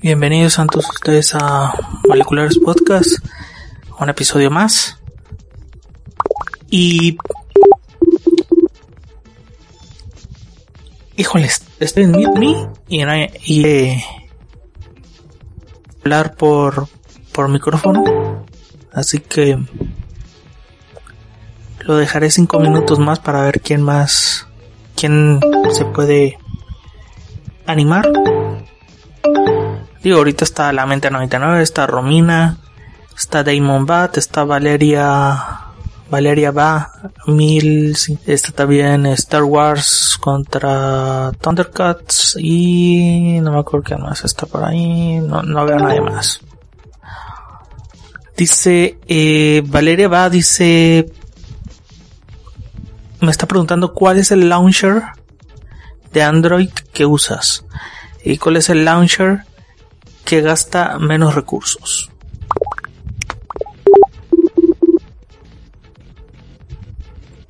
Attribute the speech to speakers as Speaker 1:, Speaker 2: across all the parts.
Speaker 1: Bienvenidos a todos ustedes a Moleculares Podcast, un episodio más. Y... Híjoles, estoy en Me y, y eh, hablar por, por micrófono. Así que lo dejaré cinco minutos más para ver quién más, quién se puede animar. Digo, ahorita está la mente 99, está Romina, está Damon Bat, está Valeria, Valeria Va, Mil, está también Star Wars contra Thundercats y no me acuerdo qué más está por ahí, no, no veo nadie más. Dice, eh, Valeria Va, dice, me está preguntando cuál es el launcher de Android que usas y cuál es el launcher que gasta menos recursos.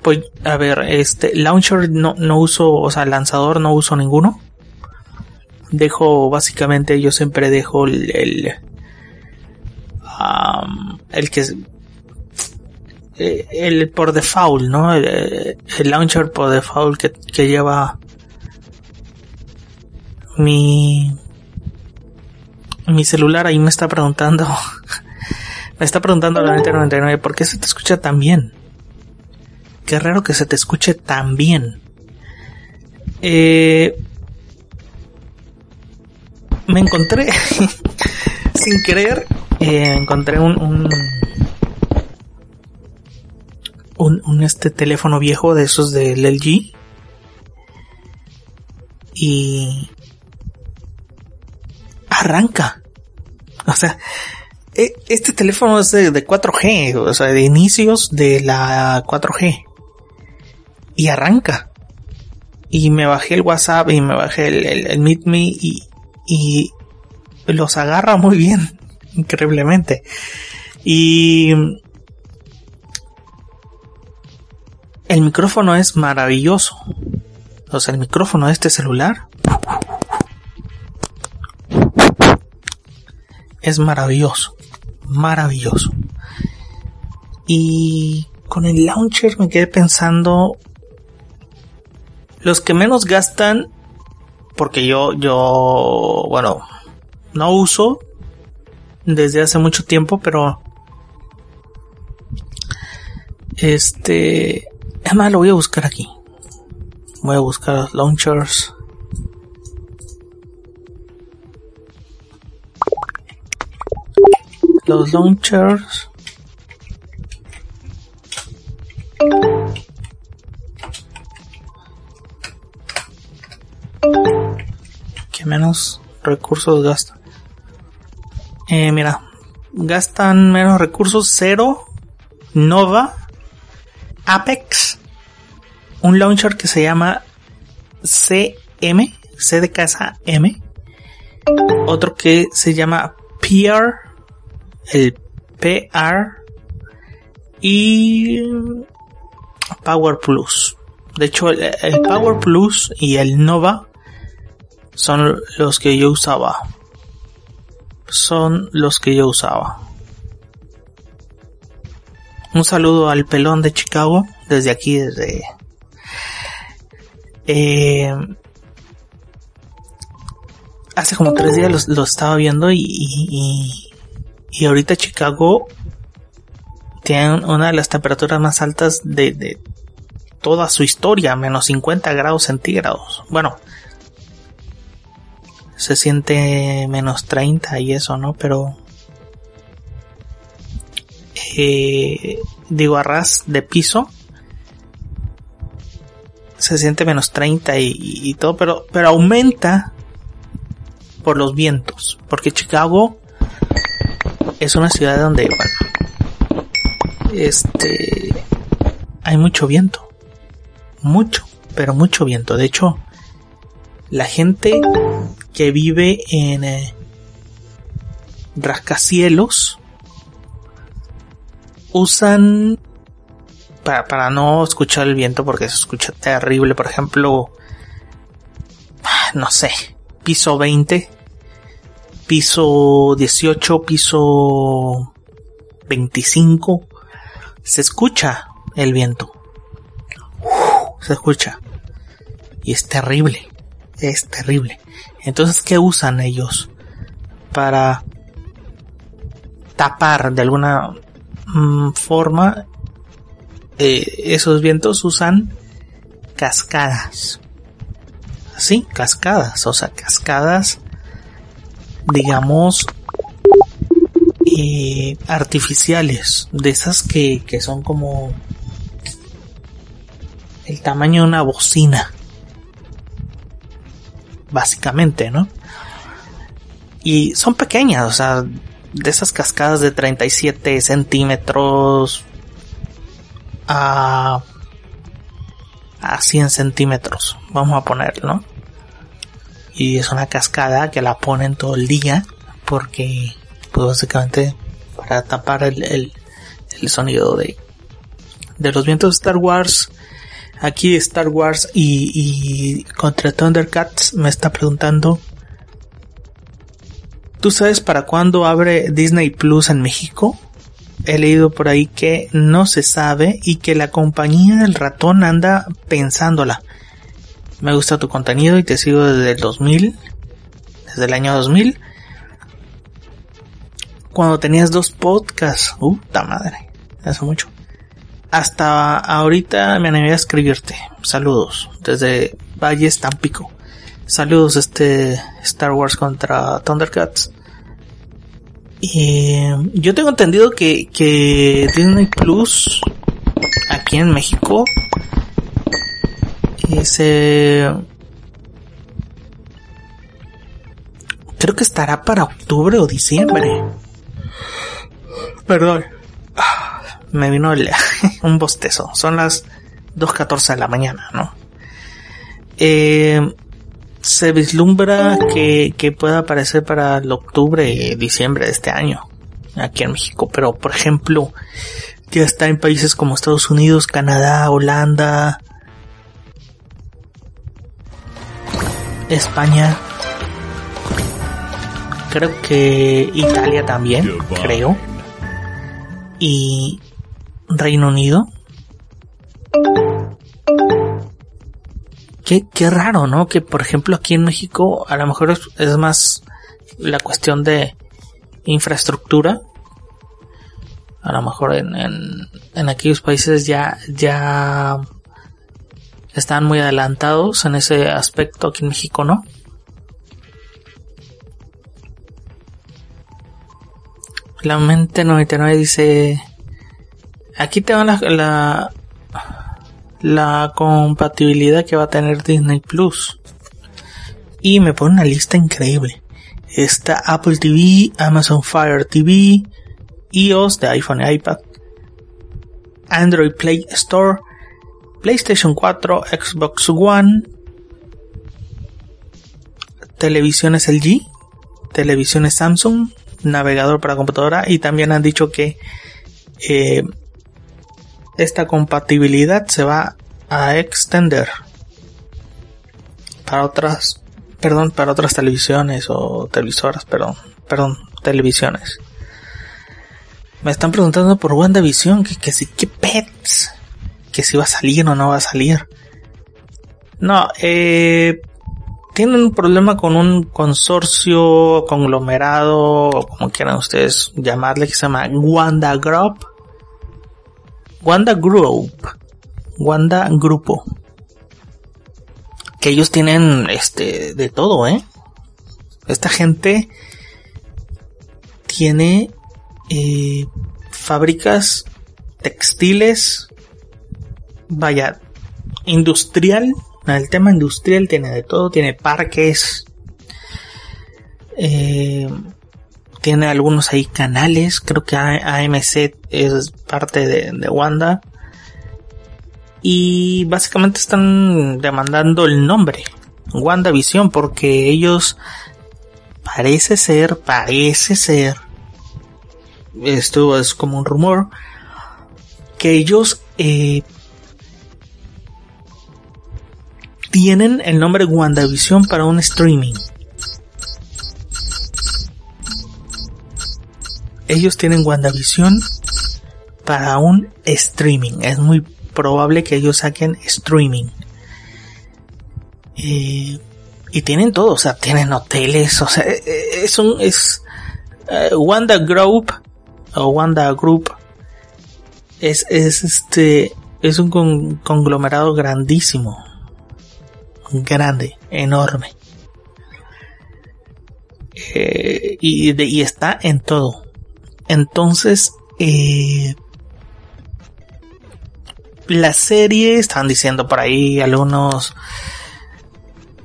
Speaker 1: Pues, a ver, este launcher no, no uso, o sea, lanzador no uso ninguno. Dejo, básicamente, yo siempre dejo el, el, el que eh, el por default, ¿no? El, launcher por default que, que lleva mi mi celular ahí me está preguntando, me está preguntando la 99, ¿por qué se te escucha tan bien? Qué raro que se te escuche tan bien. Eh, me encontré, sin querer, eh, encontré un, un, un, un, este teléfono viejo de esos del LG. Y arranca. O sea, e, este teléfono es de, 4G, o sea, de inicios de la 4G. Y arranca. Y me bajé el WhatsApp y me bajé el, el, Meet Me y, y los agarra muy bien, increíblemente. Y el micrófono es maravilloso. O sea, el micrófono de este celular es maravilloso, maravilloso. Y con el launcher me quedé pensando los que menos gastan porque yo yo bueno, no uso desde hace mucho tiempo, pero este, además lo voy a buscar aquí. Voy a buscar los launchers los launchers. Que menos recursos gastan. Eh, mira gastan menos recursos cero Nova Apex un launcher que se llama CM C de casa M otro que se llama PR el PR y Power Plus. De hecho, el, Power Plus y el Nova son los que yo usaba. Son los que yo usaba. Un saludo al pelón de Chicago, desde aquí, desde... Eh, hace como tres días lo, estaba viendo y y ahorita Chicago tiene una de las temperaturas más altas de, toda su historia, menos 50 grados centígrados. Bueno, se siente menos 30 y eso, ¿no? Pero... Eh, digo, a ras de piso. Se siente menos 30 y, y todo, pero, pero aumenta por los vientos, porque Chicago es una ciudad donde, bueno, este, hay mucho viento, mucho, pero mucho viento. De hecho, la gente que vive en eh, rascacielos usan para, para no escuchar el viento porque se escucha terrible. Por ejemplo, no sé, piso 20, piso 18, piso 25, se escucha el viento. se escucha. Y es terrible. Es terrible. Entonces, ¿qué usan ellos? Para tapar de alguna mm, forma eh, esos vientos usan cascadas. Sí, cascadas, o sea, cascadas, digamos, eh, artificiales, de esas que, que son como el tamaño de una bocina, básicamente, ¿no? Y son pequeñas, o sea, de esas cascadas de 37 centímetros a, a 100 centímetros, vamos a poner, ¿no? Y es una cascada que la ponen todo el día porque, pues básicamente, para tapar el, el, el sonido de, de los vientos de Star Wars. Aquí Star Wars y, y contra Thundercats me está preguntando ¿Tú sabes para cuándo abre Disney Plus en México? He leído por ahí que no se sabe y que la compañía del ratón anda pensándola. Me gusta tu contenido y te sigo desde el 2000, desde el año 2000. Cuando tenías dos podcasts, uh, ta madre, hace mucho. Hasta ahorita me animé a escribirte. Saludos desde Valle Tampico. Saludos, este Star Wars contra Thundercats. Y yo tengo entendido que, que Disney Plus aquí en México ese creo que estará para octubre o diciembre. Perdón. Me vino un bostezo. Son las 2.14 de la mañana, ¿no? Eh, se vislumbra que, que pueda aparecer para el octubre y diciembre de este año aquí en México, pero por ejemplo ya está en países como Estados Unidos, Canadá, Holanda, España, creo que Italia también, creo, y Reino Unido qué, raro, ¿no? Que por ejemplo aquí en México a lo mejor es, más la cuestión de infraestructura. A lo mejor en, en, aquellos países ya, ya están muy adelantados en ese aspecto. Aquí en México no. La mente 99 dice, aquí te van la, la compatibilidad que va a tener Disney Plus. Y me pone una lista increíble. Está Apple TV, Amazon Fire TV, iOS de iPhone y iPad, Android Play Store, PlayStation 4, Xbox One, televisiones LG, televisiones Samsung, navegador para computadora y también han dicho que eh, esta compatibilidad se va a extender para otras, perdón, para otras televisiones o televisoras, perdón, perdón, televisiones. Me están preguntando por WandaVision que, que si, qué pets, que si va a salir o no va a salir. No, eh, tienen un problema con un consorcio, conglomerado, como quieran ustedes llamarle, que se llama Wanda Group Wanda Group, Wanda Grupo, que ellos tienen este de todo, ¿eh? Esta gente tiene eh, fábricas textiles, vaya, industrial, el tema industrial tiene de todo, tiene parques, Eh, tiene algunos ahí canales, creo que AMC es parte de, de Wanda. Y básicamente están demandando el nombre, WandaVision, porque ellos parece ser, parece ser, esto es como un rumor, que ellos eh, tienen el nombre WandaVision para un streaming. Ellos tienen WandaVision para un streaming. Es muy probable que ellos saquen streaming. Eh, y tienen todo, o sea, tienen hoteles, o sea, eh, eh, es un, es, Wanda Group, o Wanda Group, es, es este, es un conglomerado grandísimo, grande, enorme. y, y está en todo. Entonces, eh, la serie, están diciendo por ahí algunos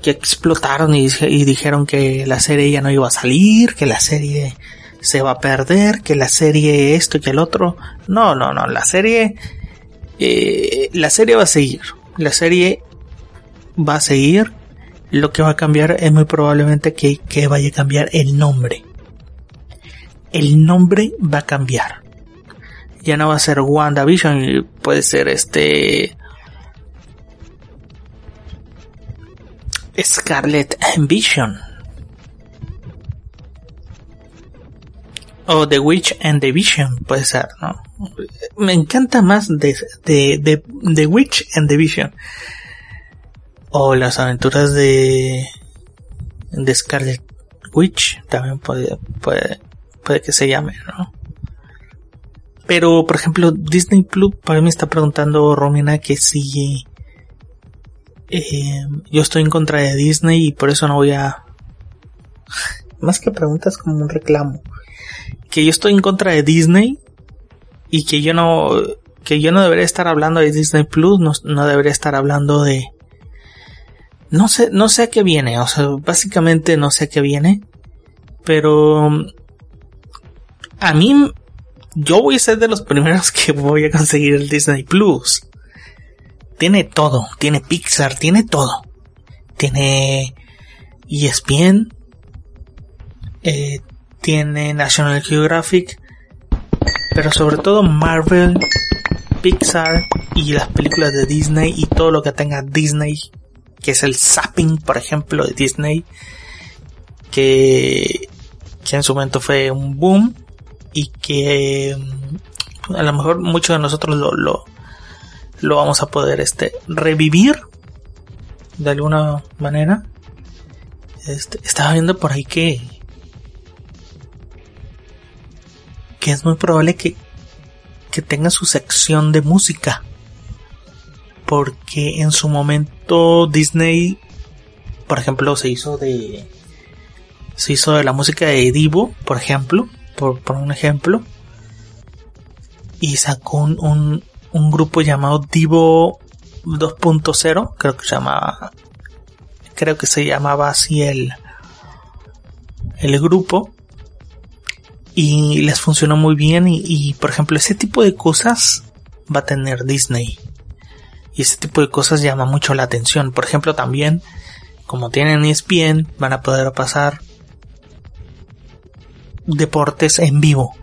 Speaker 1: que explotaron y, dijeron que la serie ya no iba a salir, que la serie se va a perder, que la serie esto y que el otro. No, no, no, la serie, eh, la serie va a seguir. La serie va a seguir. Lo que va a cambiar es muy probablemente que, que vaya a cambiar el nombre. El nombre va a cambiar ya no va a ser WandaVision, puede ser este Scarlet Vision. O The Witch and the Vision, puede ser, ¿no? Me encanta más de, de, The Witch and the Vision. O las aventuras de, de Scarlet Witch, también puede, puede, puede que se llame, ¿no? Pero, por ejemplo, Disney Plus, para mí está preguntando Romina que si eh, yo estoy en contra de Disney y por eso no voy a... Más que preguntas como un reclamo. Que yo estoy en contra de Disney y que yo no... Que yo no debería estar hablando de Disney Plus, no, no debería estar hablando de... No sé, no sé a qué viene, o sea, básicamente no sé a qué viene, pero a mí yo voy a ser de los primeros que voy a conseguir el Disney Plus. Tiene todo, tiene Pixar, tiene todo. Tiene ESPN, eh, tiene National Geographic, pero sobre todo Marvel, Pixar y las películas de Disney y todo lo que tenga Disney, que es el zapping, por ejemplo, de Disney, que, que en su momento fue un boom y que mm, a lo mejor muchos de nosotros lo, lo, vamos a poder este, revivir de alguna manera. Este, estaba viendo por ahí que, que es muy probable que, que tenga su sección de música. Porque en su momento Disney, por ejemplo, se hizo de, se hizo de la música de Divo, por ejemplo por, un ejemplo, y sacó un, un, grupo llamado Divo 2.0, creo que se llamaba, creo que se llamaba así el, el grupo, y les funcionó muy bien y, por ejemplo ese tipo de cosas va a tener Disney y ese tipo de cosas llama mucho la atención por ejemplo también como tienen ESPN van a poder pasar deportes en vivo.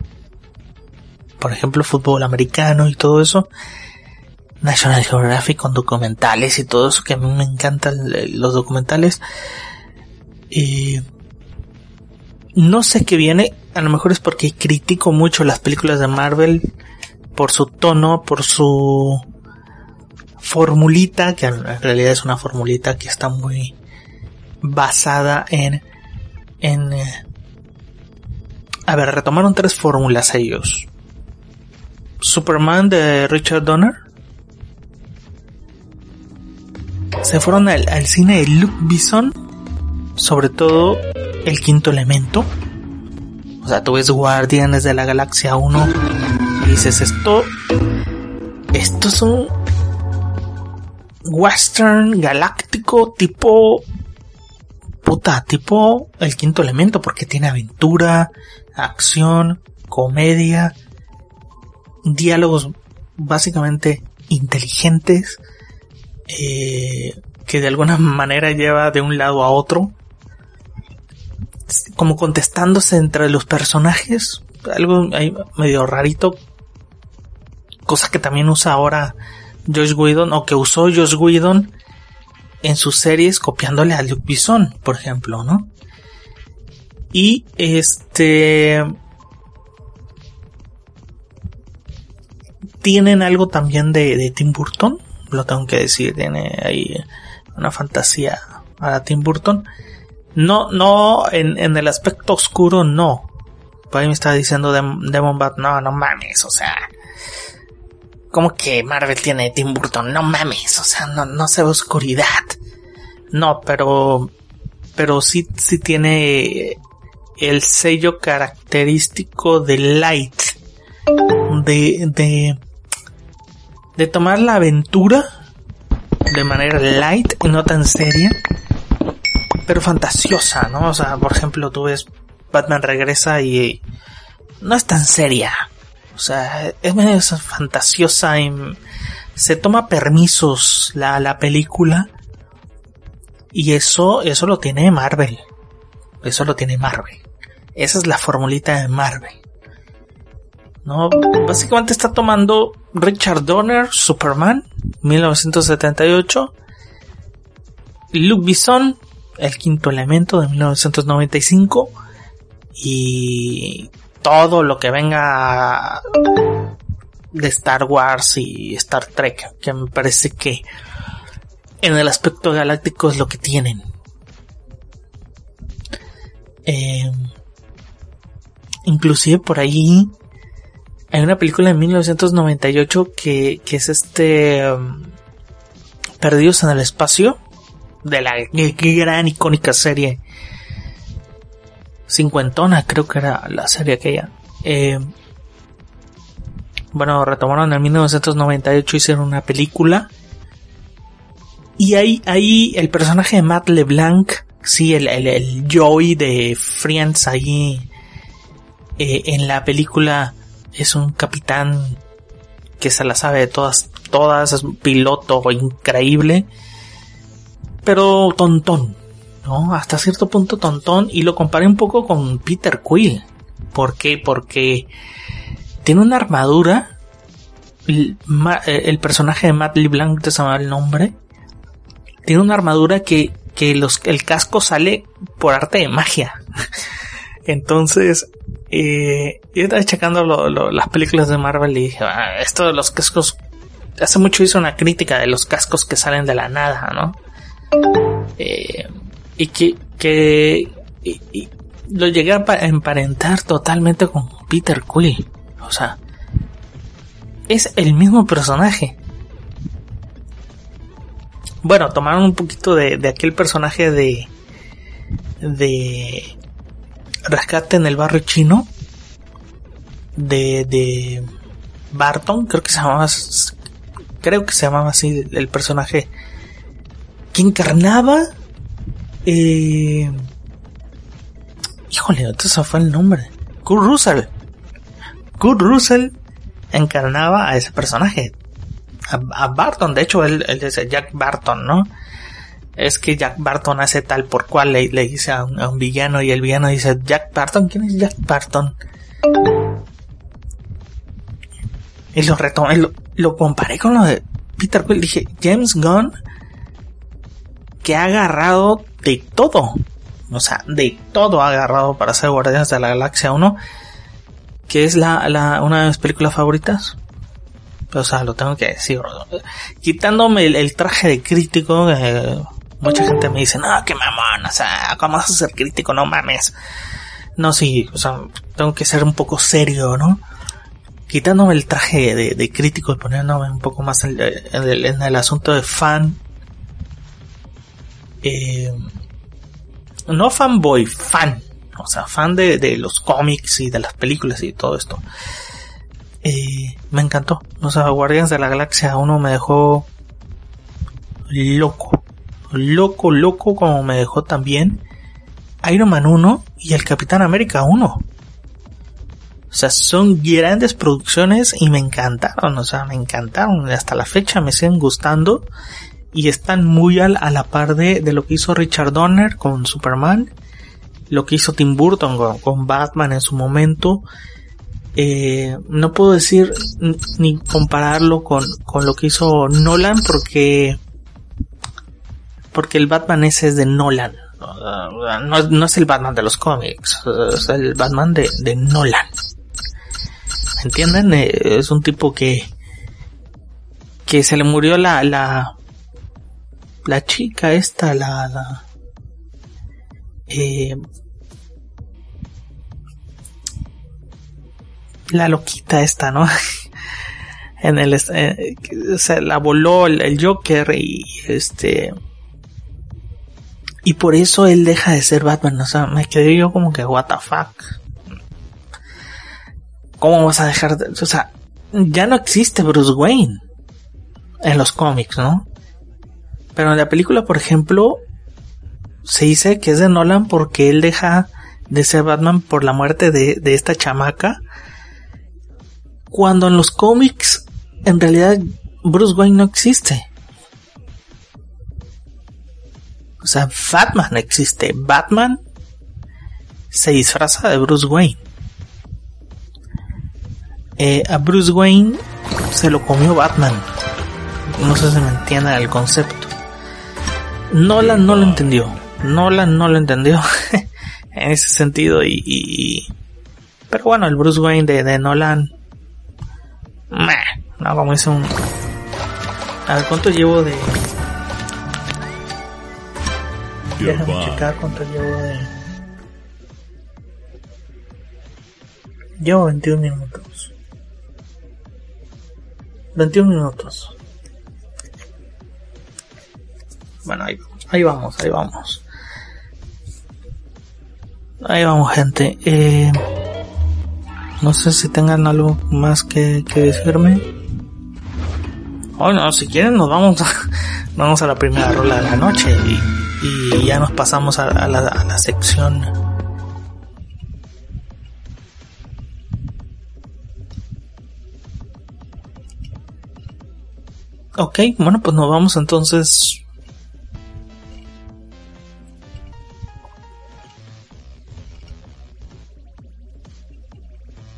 Speaker 1: Por ejemplo, fútbol americano y todo eso. National Geographic con documentales y todo eso, que a mí me encantan los documentales. Y no sé qué viene, a lo mejor es porque critico mucho las películas de Marvel por su tono, por su formulita, que en realidad es una formulita que está muy basada en, en eh, a ver, retomaron tres fórmulas ellos. Superman de Richard Donner. Se fueron al, cine de Luke Bison. Sobre todo el quinto elemento. O sea, tú ves Guardianes de la Galaxia 1 y dices esto. Esto es un western galáctico tipo puta, tipo el quinto elemento, porque tiene aventura, acción, comedia, diálogos básicamente inteligentes, eh, que de alguna manera lleva de un lado a otro, como contestándose entre los personajes, algo medio rarito, cosa que también usa ahora Josh Whedon, o que usó Josh Whedon en sus series copiándole a Luke Bison, por ejemplo, ¿no? Y este... Tienen algo también de, de Tim Burton, lo tengo que decir, tiene ahí una fantasía a Tim Burton. No, no, en, en el aspecto oscuro no. Por ahí me estaba diciendo Demon Bat, no, no mames, o sea. ¿Cómo que Marvel tiene Tim Burton? No mames, o sea, no, no se ve oscuridad. No, pero, pero sí, sí tiene el sello característico de light. De, de, de tomar la aventura de manera light y no tan seria, pero fantasiosa, ¿no? O sea, por ejemplo, tú ves Batman regresa y no es tan seria. O sea, es fantasiosa y se toma permisos la, la película y eso, eso lo tiene Marvel. Eso lo tiene Marvel. Esa es la formulita de Marvel. ¿no? Básicamente está tomando Richard Donner, Superman, 1978, Luke Bison, El Quinto Elemento de 1995 y todo lo que venga de Star Wars y Star Trek, que me parece que en el aspecto galáctico es lo que tienen. Eh, inclusive por ahí hay una película en 1998 que, que es este um, Perdidos en el espacio de la gran icónica serie cincuentona creo que era la serie aquella. Eh, bueno retomaron en 1998 hicieron una película. Y ahí ahí el personaje de Matt LeBlanc sí el, el, el Joey de Friends ahí eh, en la película es un capitán que se la sabe de todas, todas, es un piloto increíble, pero tontón, ¿no? Hasta cierto punto tontón y lo comparé un poco con Peter Quill. ¿Por qué? Porque tiene una armadura, el, eh, personaje de Matt LeBlanc, te se el nombre, tiene una armadura que, que los, el casco sale por arte de magia. Entonces, eh, yo estaba checando las películas de Marvel y dije, ah, esto de los cascos, hace mucho hizo una crítica de los cascos que salen de la nada, ¿no? Eh, y que, que lo llegué a emparentar totalmente con Peter Quill. O sea, es el mismo personaje. Bueno, tomaron un poquito de, de aquel personaje de, de Rescate en el barrio chino de, de Barton, creo que se llamaba, creo que se llamaba así el personaje que encarnaba, eh, híjole, entonces fue el nombre, Kurt Russell. Kurt Russell encarnaba a ese personaje, a, Barton, de hecho él, es Jack Barton, ¿no? es que Jack Barton hace tal por cual le, dice a un, villano y el villano dice, Jack Barton, ¿quién es Jack Barton? Y lo retomé, lo, lo comparé con lo de Peter Quill, dije, James Gunn, que ha agarrado de todo, o sea, de todo ha agarrado para hacer Guardianes de la Galaxia 1, que es la, la, una de mis películas favoritas. O sea, lo tengo que decir. Quitándome el, traje de crítico, eh, Mucha gente me dice, no, qué mamón, o sea, ¿cómo vas a ser crítico? No mames. No, sí, o sea, tengo que ser un poco serio, ¿no? Quitándome el traje de, crítico y poniéndome un poco más en, el, asunto de fan. Eh, no fanboy, fan. O sea, fan de, de, los cómics y de las películas y todo esto. Eh, me encantó. O sea, Guardians de la Galaxia 1 me dejó loco loco, loco como me dejó también Iron Man 1 y el Capitán América 1. O sea, son grandes producciones y me encantaron, o sea, me encantaron. Hasta la fecha me siguen gustando y están muy a la par de, de lo que hizo Richard Donner con Superman, lo que hizo Tim Burton con, Batman en su momento. Eh, no puedo decir ni compararlo con, con lo que hizo Nolan porque porque el Batman ese es de Nolan. No, es el Batman de los cómics, es el Batman de, de Nolan. ¿Me entienden? Eh, es un tipo que que se le murió la la la chica esta, la, la eh, loquita esta, ¿no? en el, eh, se la voló el, el, Joker y este, y por eso él deja de ser Batman, o sea, me quedé yo como que, what the fuck. ¿Cómo vas a dejar de, o sea, ya no existe Bruce Wayne en los cómics, ¿no? Pero en la película, por ejemplo, se dice que es de Nolan porque él deja de ser Batman por la muerte de, de esta chamaca. Cuando en los cómics, en realidad, Bruce Wayne no existe. O sea, Batman existe. Batman se disfraza de Bruce Wayne. Eh, a Bruce Wayne se lo comió Batman. No sé si me entiende el concepto. Nolan no lo entendió. Nolan no lo entendió en ese sentido y, pero bueno el Bruce Wayne de, de Nolan no como es un a ver cuánto llevo de déjame checar cuánto llevo de llevo 21 minutos. 21 minutos bueno, ahí, ahí vamos, ahí vamos. Ahí vamos, gente. Eh, no sé si tengan algo más que, que decirme. Bueno, si quieren nos vamos vamos a la primera rola de la noche y, ya nos pasamos a, a, la, a la sección. Ok, bueno, pues nos vamos entonces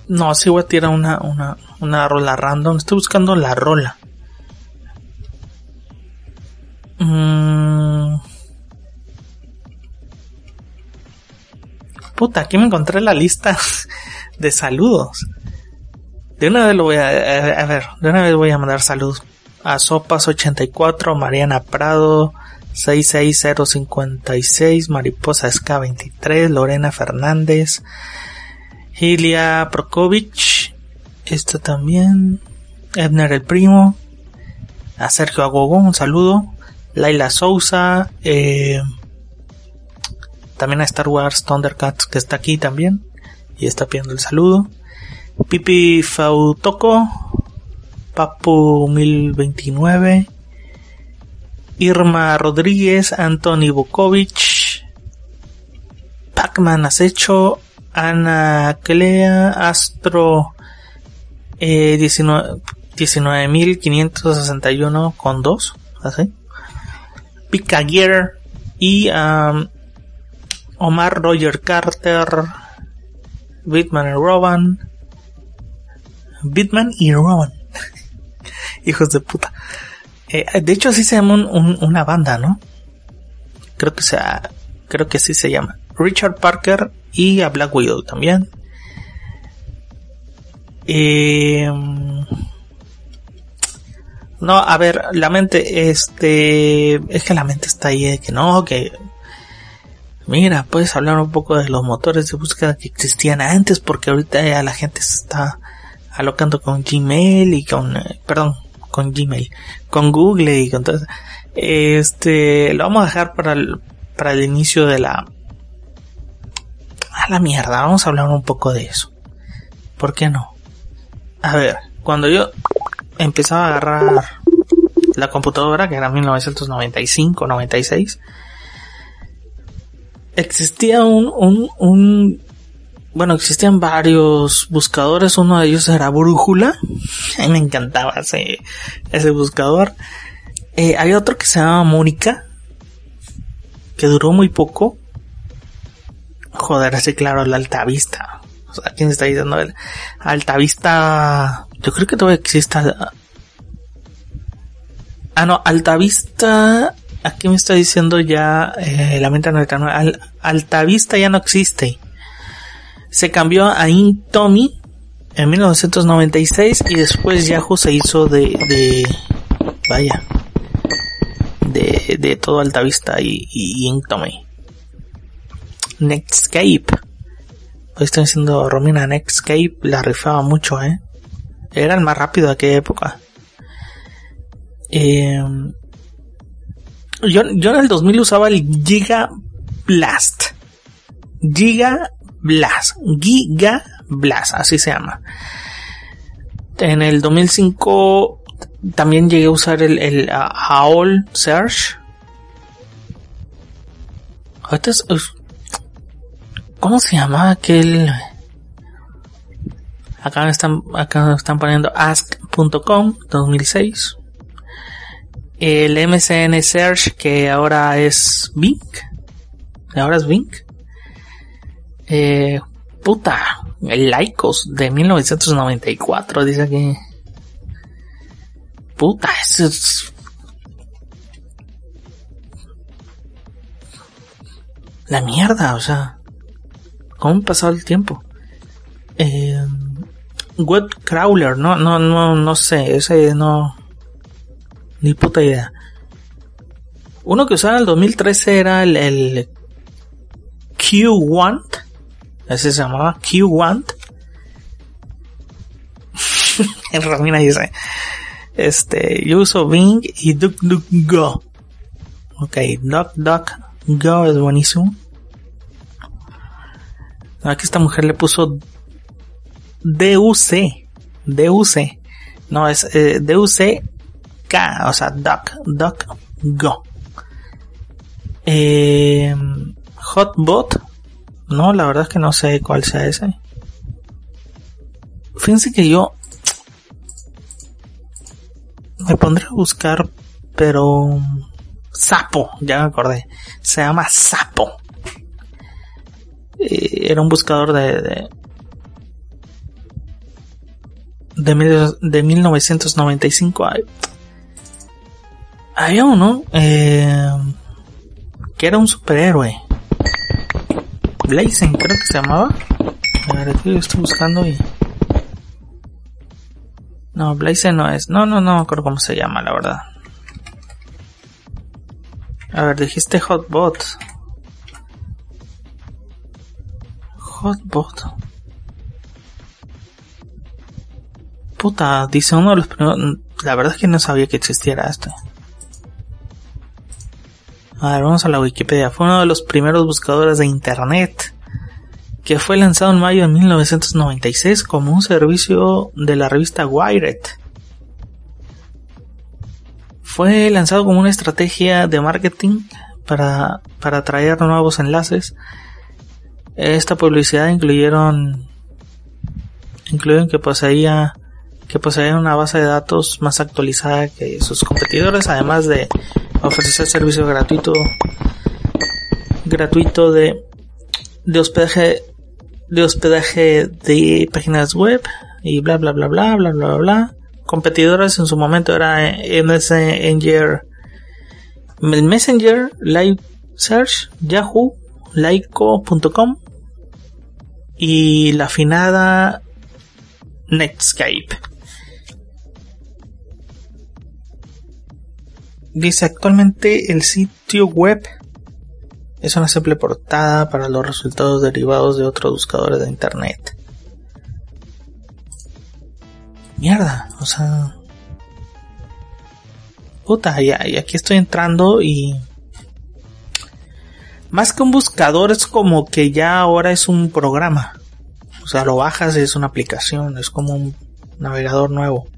Speaker 1: No, sí voy a tirar una, una, una rola random. Estoy buscando la rola. Mm. Puta, aquí me encontré la lista de saludos. De una vez lo voy a, a, ver, de una vez voy a mandar saludos a Sopas84, Mariana Prado, 66056, Mariposa SK23, Lorena Fernández, Ilia Prokovic, esto también, Ebner el Primo, a Sergio Agogón, un saludo, Laila Sousa, eh, también a Star Wars Thundercats que está aquí también y está pidiendo el saludo, Pipi Fautoco, Papu 1029, Irma Rodríguez, Anthony Bukovic, Pacman Acecho, Ana Clea Astro eh, 19.561 con 2, así. Picagier y um, Omar Roger Carter, Bitman y Roban. Bitman y Roban. Hijos de puta. Eh, de hecho así se llama una banda, ¿no? Creo que sea, creo que así se llama. Richard Parker y a Black Widow también. Eh, no, a ver, la mente, este, es que la mente está ahí de que no, que, mira, puedes hablar un poco de los motores de búsqueda que existían antes, porque ahorita ya la gente se está alocando con Gmail y con, eh, perdón, con Gmail, con Google y con todo eso. Este, lo vamos a dejar para el, para el inicio de la, a la mierda, vamos a hablar un poco de eso. ¿Por qué no? A ver, cuando yo empezaba a agarrar la computadora, que era 1995, 96, existía un, un, un, bueno, existían varios buscadores, uno de ellos era Brújula, me encantaba ese, ese buscador. Eh, había otro que se llamaba Mónica, que duró muy poco. Joder, así claro, la Altavista. O sea, ¿quién está diciendo? El Altavista, yo creo que todavía existe. Ah, no, Altavista, aquí me está diciendo ya eh, la mente Al, Altavista ya no existe. Se cambió a Intomi en 1996 y después Yahoo se hizo de, de vaya, de, de todo Altavista y, y Inktomi. Netscape. Hoy estoy diciendo Romina Netscape la rifaba mucho, eh. Era el más rápido de aquella época. Eh, yo, yo en el 2000 usaba el Giga Blast. Giga Blast. Giga Blast, así se llama. En el 2005 también llegué a usar el, el uh, Search. ¿Cómo se llamaba aquel? Acá están, acá están poniendo ask.com 2006 el MCN Search que ahora es Bing. Ahora es Bing. Eh, puta, el Lycos de 1994 dice que... Puta, eso es... La mierda, o sea... ¿Cómo ha pasado el tiempo? Eh, web Crawler, no, no, no, no sé, ese no... Ni puta idea. Uno que usaba en el 2013 era el, el Q-Want. Ese se llamaba Q-Want. en Ramina dice. Este, yo uso Bing y DuckDuckGo. Ok, DuckDuckGo es buenísimo. Aquí esta mujer le puso DUC. DUC. No, es eh, DUC o sea, duck, duck, go. Eh, hotbot, no, la verdad es que no sé cuál sea ese. Fíjense que yo me pondré a buscar, pero Sapo, ya me acordé. Se llama Sapo. Eh, era un buscador de, de de, de 1995 había uno eh, que era un superhéroe. Blazing, creo que se llamaba. A ver, aquí estoy buscando y. No, Blazing no es. No, no, no me acuerdo cómo se llama, la verdad. A ver, dijiste Hotbot. Puta, dice uno de los primeros. La verdad es que no sabía que existiera esto. A ver, vamos a la Wikipedia. Fue uno de los primeros buscadores de Internet que fue lanzado en mayo de 1996 como un servicio de la revista Wired. Fue lanzado como una estrategia de marketing para, para atraer nuevos enlaces. Esta publicidad incluyeron, incluyeron que poseía que poseía una base de datos más actualizada que sus competidores, además de ofrecer servicio gratuito gratuito de de hospedaje de hospedaje de páginas web y bla bla bla bla bla bla bla. Competidores en su momento era Messenger Messenger Live Search Yahoo Laico.com y la afinada Netscape Dice actualmente el sitio web es una simple portada para los resultados derivados de otros buscadores de internet. Mierda, o sea... Puta, y, aquí estoy entrando y... Más que un buscador es como que ya ahora es un programa. O sea, lo bajas es una aplicación, es como un navegador nuevo.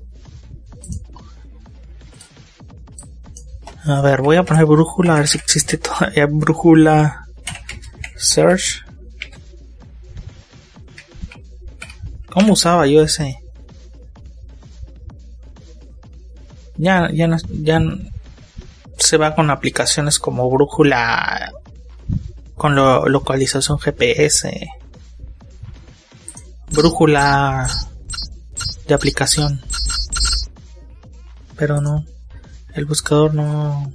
Speaker 1: A ver, voy a poner brújula, a ver si existe todavía brújula. Search. ¿Cómo usaba yo ese? Ya, ya ya se va con aplicaciones como brújula, con lo, localización GPS, brújula de aplicación. Pero no, el buscador no.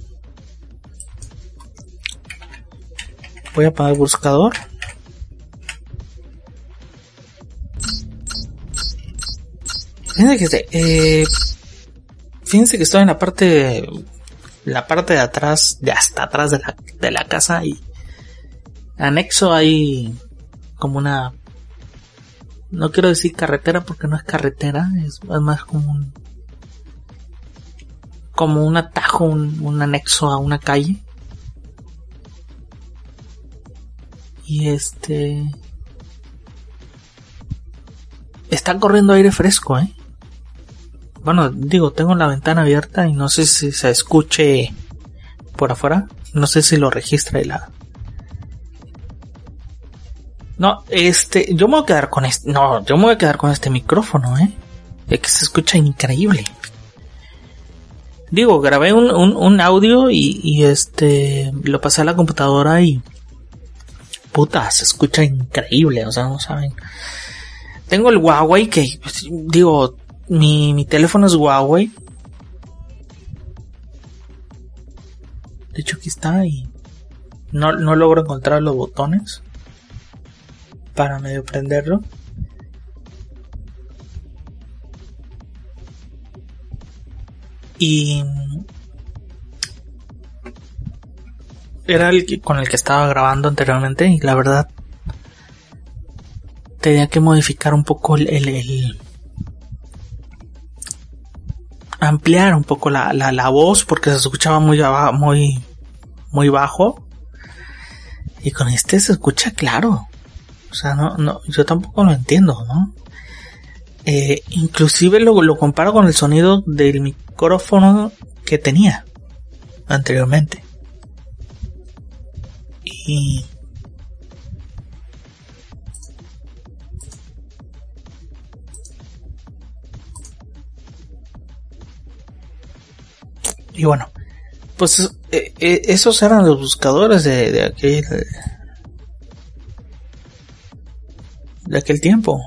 Speaker 1: Voy a apagar el buscador. Fíjense que, eh, fíjense que estoy en la parte, la parte de atrás, de hasta atrás de la, de la casa y anexo hay como una, no quiero decir carretera porque no es carretera, es, más como un, como un atajo, un anexo a una calle. Y este, está corriendo aire fresco, ¿eh? Bueno, digo, tengo la ventana abierta y no sé si se escuche por afuera. No sé si lo registra la... No, este, yo me voy a quedar con este, no, yo me voy a quedar con este micrófono, eh. Es que se escucha increíble. Digo, grabé un, un, audio y, y, este, lo pasé a la computadora y, puta, se escucha increíble, o sea, no saben. Tengo el Huawei que, digo, mi, mi teléfono es Huawei. De hecho aquí está y no, no logro encontrar los botones para medio prenderlo. Y era el con el que estaba grabando anteriormente y la verdad tenía que modificar un poco el, el ampliar un poco la, la, la voz porque se escuchaba muy, muy, muy bajo. Y con este se escucha claro. O sea, no, no, yo tampoco lo entiendo, ¿no? Eh, inclusive lo, lo comparo con el sonido del micrófono que tenía anteriormente. Y Y bueno, pues eh, eh, esos eran los buscadores de, de aquel de aquel tiempo.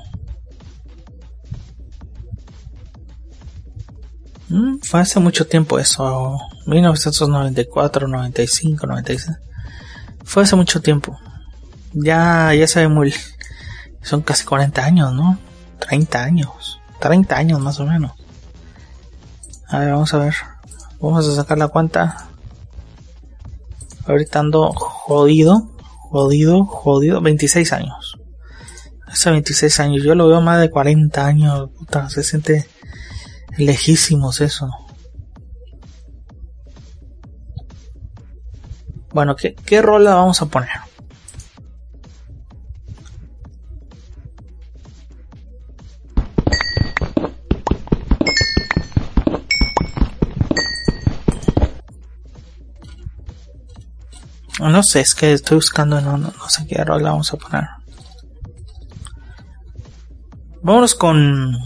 Speaker 1: Mm, fue hace mucho tiempo eso, 1994, 95, 96. Fue hace mucho tiempo. Ya, ya se ve muy... Son casi 40 años, ¿no? 30 años. 30 años más o menos. A ver, vamos a ver. Vamos a sacar la cuenta. Ahorita ando jodido, jodido, jodido. 26 años. Hace 26 años. Yo lo veo más de 40 años. Puta, se siente lejísimos eso. Bueno, ¿qué, qué rola vamos a poner? No sé, es que estoy buscando, no, no, sé qué rola vamos a poner. Vámonos con...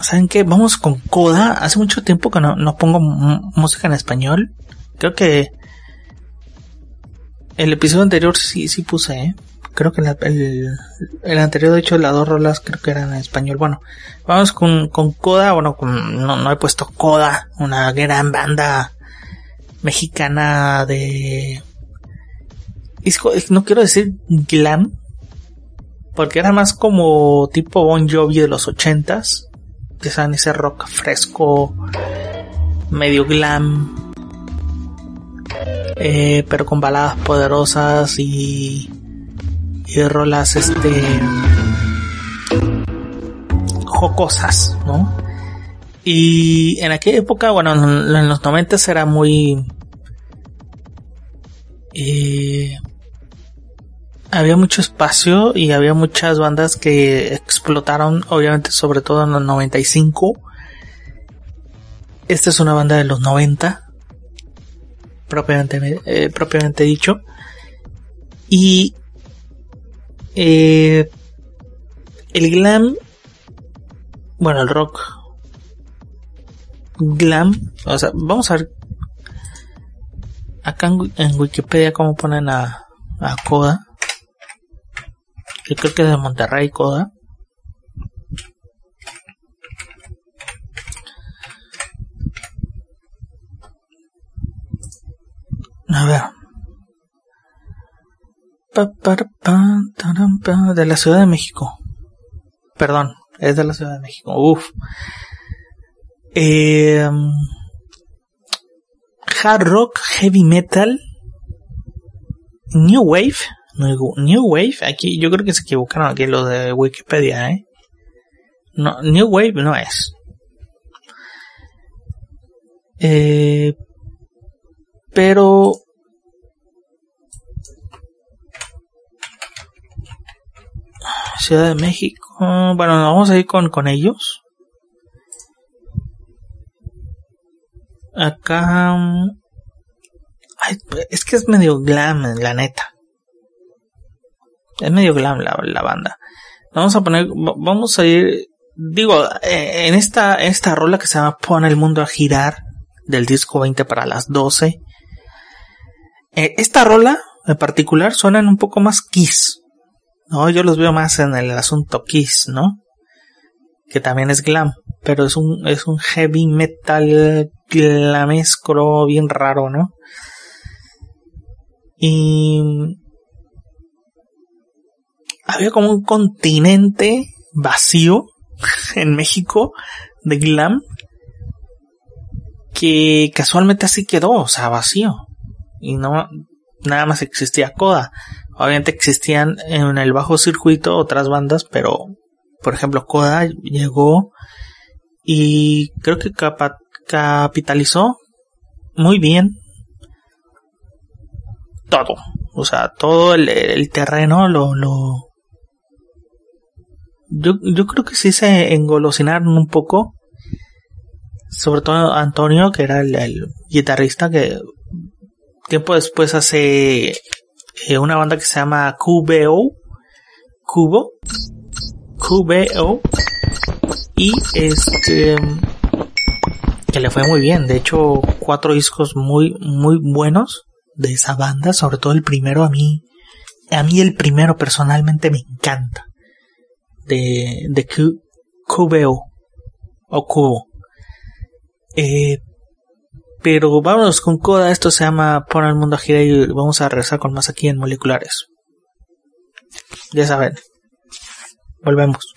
Speaker 1: ¿Saben qué? Vamos con Coda. Hace mucho tiempo que no, no pongo música en español. Creo que el episodio anterior sí, sí puse, ¿eh? Creo que el, el, anterior, de hecho, las dos rolas creo que eran en español. Bueno, vamos con, con Coda. Bueno, no, no he puesto Coda, una gran banda mexicana de no quiero decir glam, porque era más como tipo Bon Jovi de los ochentas, ya saben, ese rock fresco, medio glam, eh, pero con baladas poderosas y, y rolas este jocosas, ¿no? Y en aquella época, bueno, en los noventas era muy eh, había mucho espacio y había muchas bandas que explotaron, obviamente sobre todo en los 95. Esta es una banda de los 90, propiamente, eh, propiamente dicho. Y Eh, el glam, bueno, el rock, glam, o sea, vamos a ver acá en, Wikipedia cómo ponen a, a Coda. Yo creo que es de Monterrey Coda. A ver. De la Ciudad de México. Perdón, es de la Ciudad de México. Uf. Eh, hard rock, heavy metal, new wave, new wave, aquí yo creo que se equivocaron aquí lo de Wikipedia, ¿eh? No, new wave no es. Eh, pero Ciudad de México, bueno, vamos a ir con, con ellos. Acá. es que es medio glam, la neta. Es medio glam la, banda. Vamos a poner. Vamos a ir. Digo, eh, en esta, esta rola que se llama Pon el mundo a girar. Del disco 20 para las 12. Eh, esta rola en particular suenan un poco más Kiss. No, yo los veo más en el asunto Kiss, ¿no? Que también es glam, pero es un, es un heavy metal glamesco bien raro, ¿no? Y había como un continente vacío en México de glam que casualmente así quedó, o sea, vacío. Y no, nada más existía Coda. Obviamente existían en el bajo circuito otras bandas, pero por ejemplo Coda llegó y creo que capitalizó muy bien todo. O sea, todo el, terreno lo, lo... Yo, yo creo que sí se engolosinaron un poco. Sobre todo Antonio, que era el guitarrista que tiempo después hace eh, una banda que se llama QBO, Cubo, QBO, y este, que le fue muy bien, de hecho cuatro discos muy, muy buenos de esa banda, sobre todo el primero a mí, a mí el primero personalmente me encanta, de, de o Cubo. Eh, pero vámonos con Coda, esto se llama Pon al mundo a girar y vamos a regresar con más aquí en moleculares. Ya saben. Volvemos.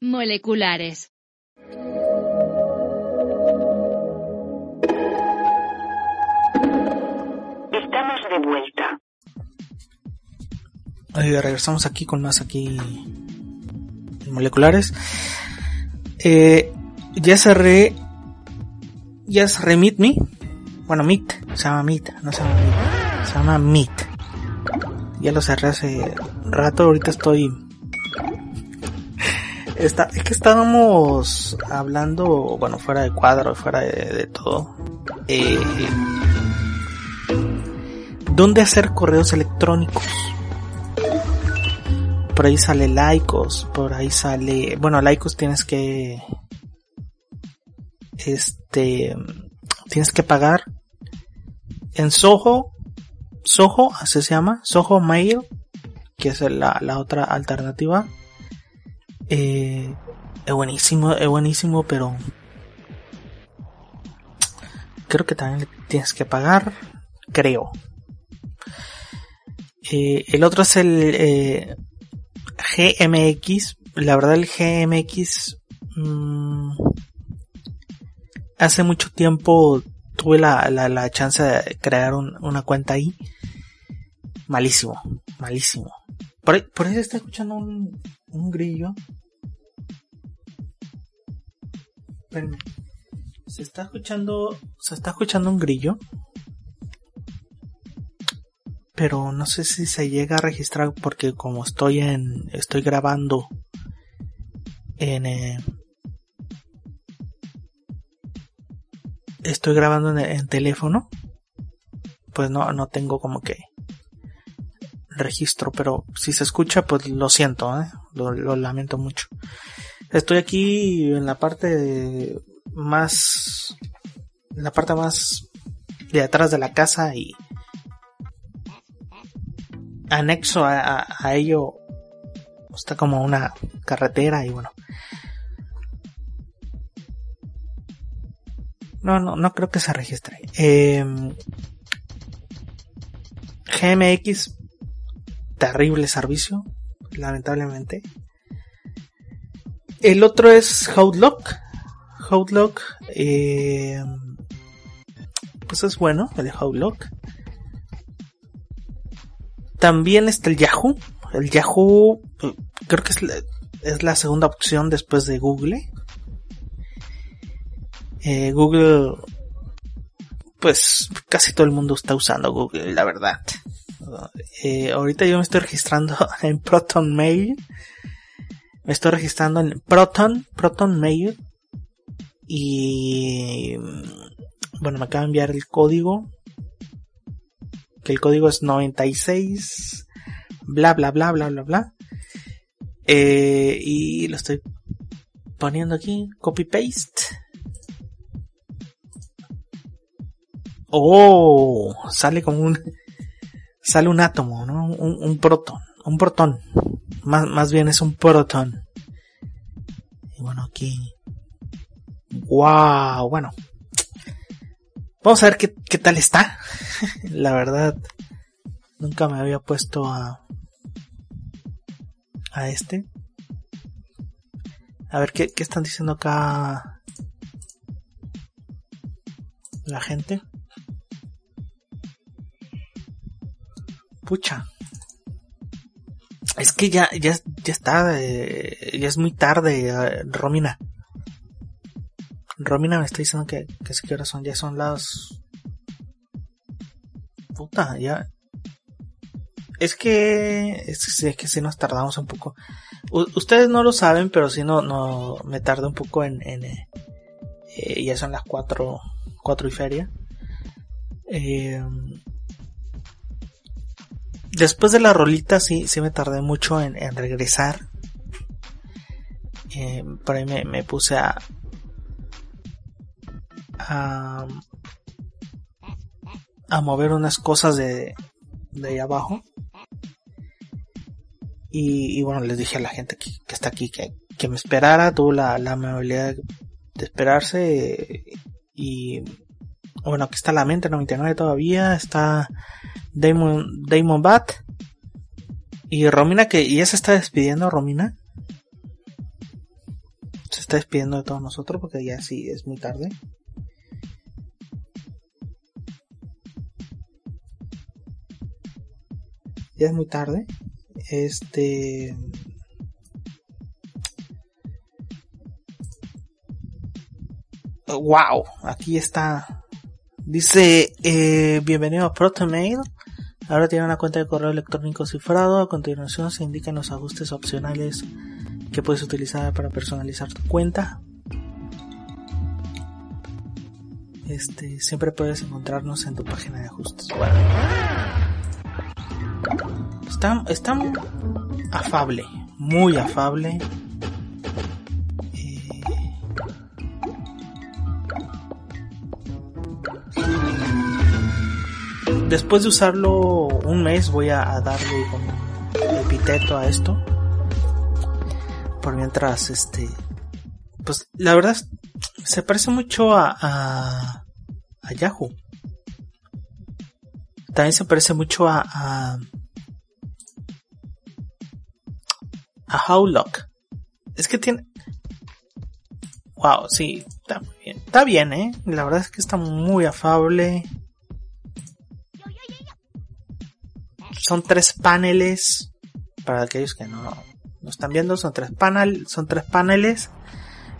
Speaker 2: Moleculares.
Speaker 3: Estamos de vuelta.
Speaker 1: Ahí regresamos aquí con más aquí moleculares. Eh, ya cerré. Ya cerré Meet Me. Bueno, Meet. Se llama Meet. No se llama Meet. Se llama Meet. Ya lo cerré hace rato. Ahorita estoy. Está, es que estábamos hablando, bueno, fuera de cuadro, fuera de, todo. Eh, ¿Dónde hacer correos electrónicos? Por ahí sale Laicos, por ahí sale, bueno, Laicos tienes que, este, tienes que pagar. En Soho, Soho, así se llama, Soho Mail, que es la, la otra alternativa. Eh, es buenísimo, es buenísimo, pero creo que también tienes que pagar, creo. Eh, el otro es el eh, GMX. La verdad el GMX mmm, hace mucho tiempo tuve la, la, la chance de crear un, una cuenta ahí. Malísimo, malísimo. Por ahí, por está escuchando un, un grillo. Espérenme. Se está escuchando, se está escuchando un grillo. Pero no sé si se llega a registrar porque como estoy en, estoy grabando en, eh, estoy grabando en, en, teléfono, pues no, no tengo como que registro, pero si se escucha, pues lo siento, ¿eh? Lo, lamento mucho. Estoy aquí en la parte más, en la parte más de atrás de la casa y anexo a, ello está como una carretera y bueno. No, no, no creo que se registre. Eh, GMX, terrible servicio, lamentablemente. El otro es Outlook. Outlook, eh, pues es bueno, el Outlook. También está el Yahoo. El Yahoo creo que es la, segunda opción después de Google. Eh, Google, pues casi todo el mundo está usando Google, la verdad. Eh, ahorita yo me estoy registrando en Proton Mail. Me estoy registrando en Proton, Proton Mail. Y bueno, me acaba de enviar el código. Que el código es 96. Bla bla bla bla bla bla. Eh, y lo estoy poniendo aquí. Copy paste. Oh, sale como un, sale un átomo, ¿no? Un, un protón, un protón. Más, más bien es un protón. Y bueno, aquí. Wow, bueno. Vamos a ver qué, qué tal está. La verdad, nunca me había puesto a, a este. A ver qué, qué están diciendo acá la gente. Pucha. Es que ya, ya, ya está, eh, ya es muy tarde, eh, Romina. Romina me está diciendo que, que es que horas son, ya son las... Puta, ya... Es que, es, que si nos tardamos un poco. Ustedes no lo saben, pero si no, no, me tardé un poco en, en eh, eh, ya son las cuatro, cuatro y feria. Eh, después de la rolita sí, sí me tardé mucho en, regresar. Eh, por ahí me, puse a, a, a mover unas cosas de, de ahí abajo. Y, bueno, les dije a la gente que, está aquí que, que, me esperara, tuvo la, la amabilidad de esperarse. Y bueno, aquí está la mente 99 todavía, está Damon, Damon Bat. Y Romina que ya se está despidiendo, Romina. está despidiendo de todos nosotros porque ya sí es muy tarde. Ya es muy tarde. Este. Wow, aquí está. Dice, eh, bienvenido a ProtonMail. Ahora tiene una cuenta de correo electrónico cifrado. A continuación se indican los ajustes opcionales que puedes utilizar para personalizar tu cuenta. Este, siempre puedes encontrarnos en tu página de ajustes. Está, está afable, muy afable. Después de usarlo un mes voy a, darle como epiteto a esto por mientras, este, pues la verdad se parece mucho a, a, a Yahoo. También se parece mucho a, a, a Howlock. Es que tiene... Wow, sí, está bien. Está bien, ¿eh? La verdad es que está muy afable. Son tres paneles. Para aquellos que no, no están viendo, son tres panel, son tres paneles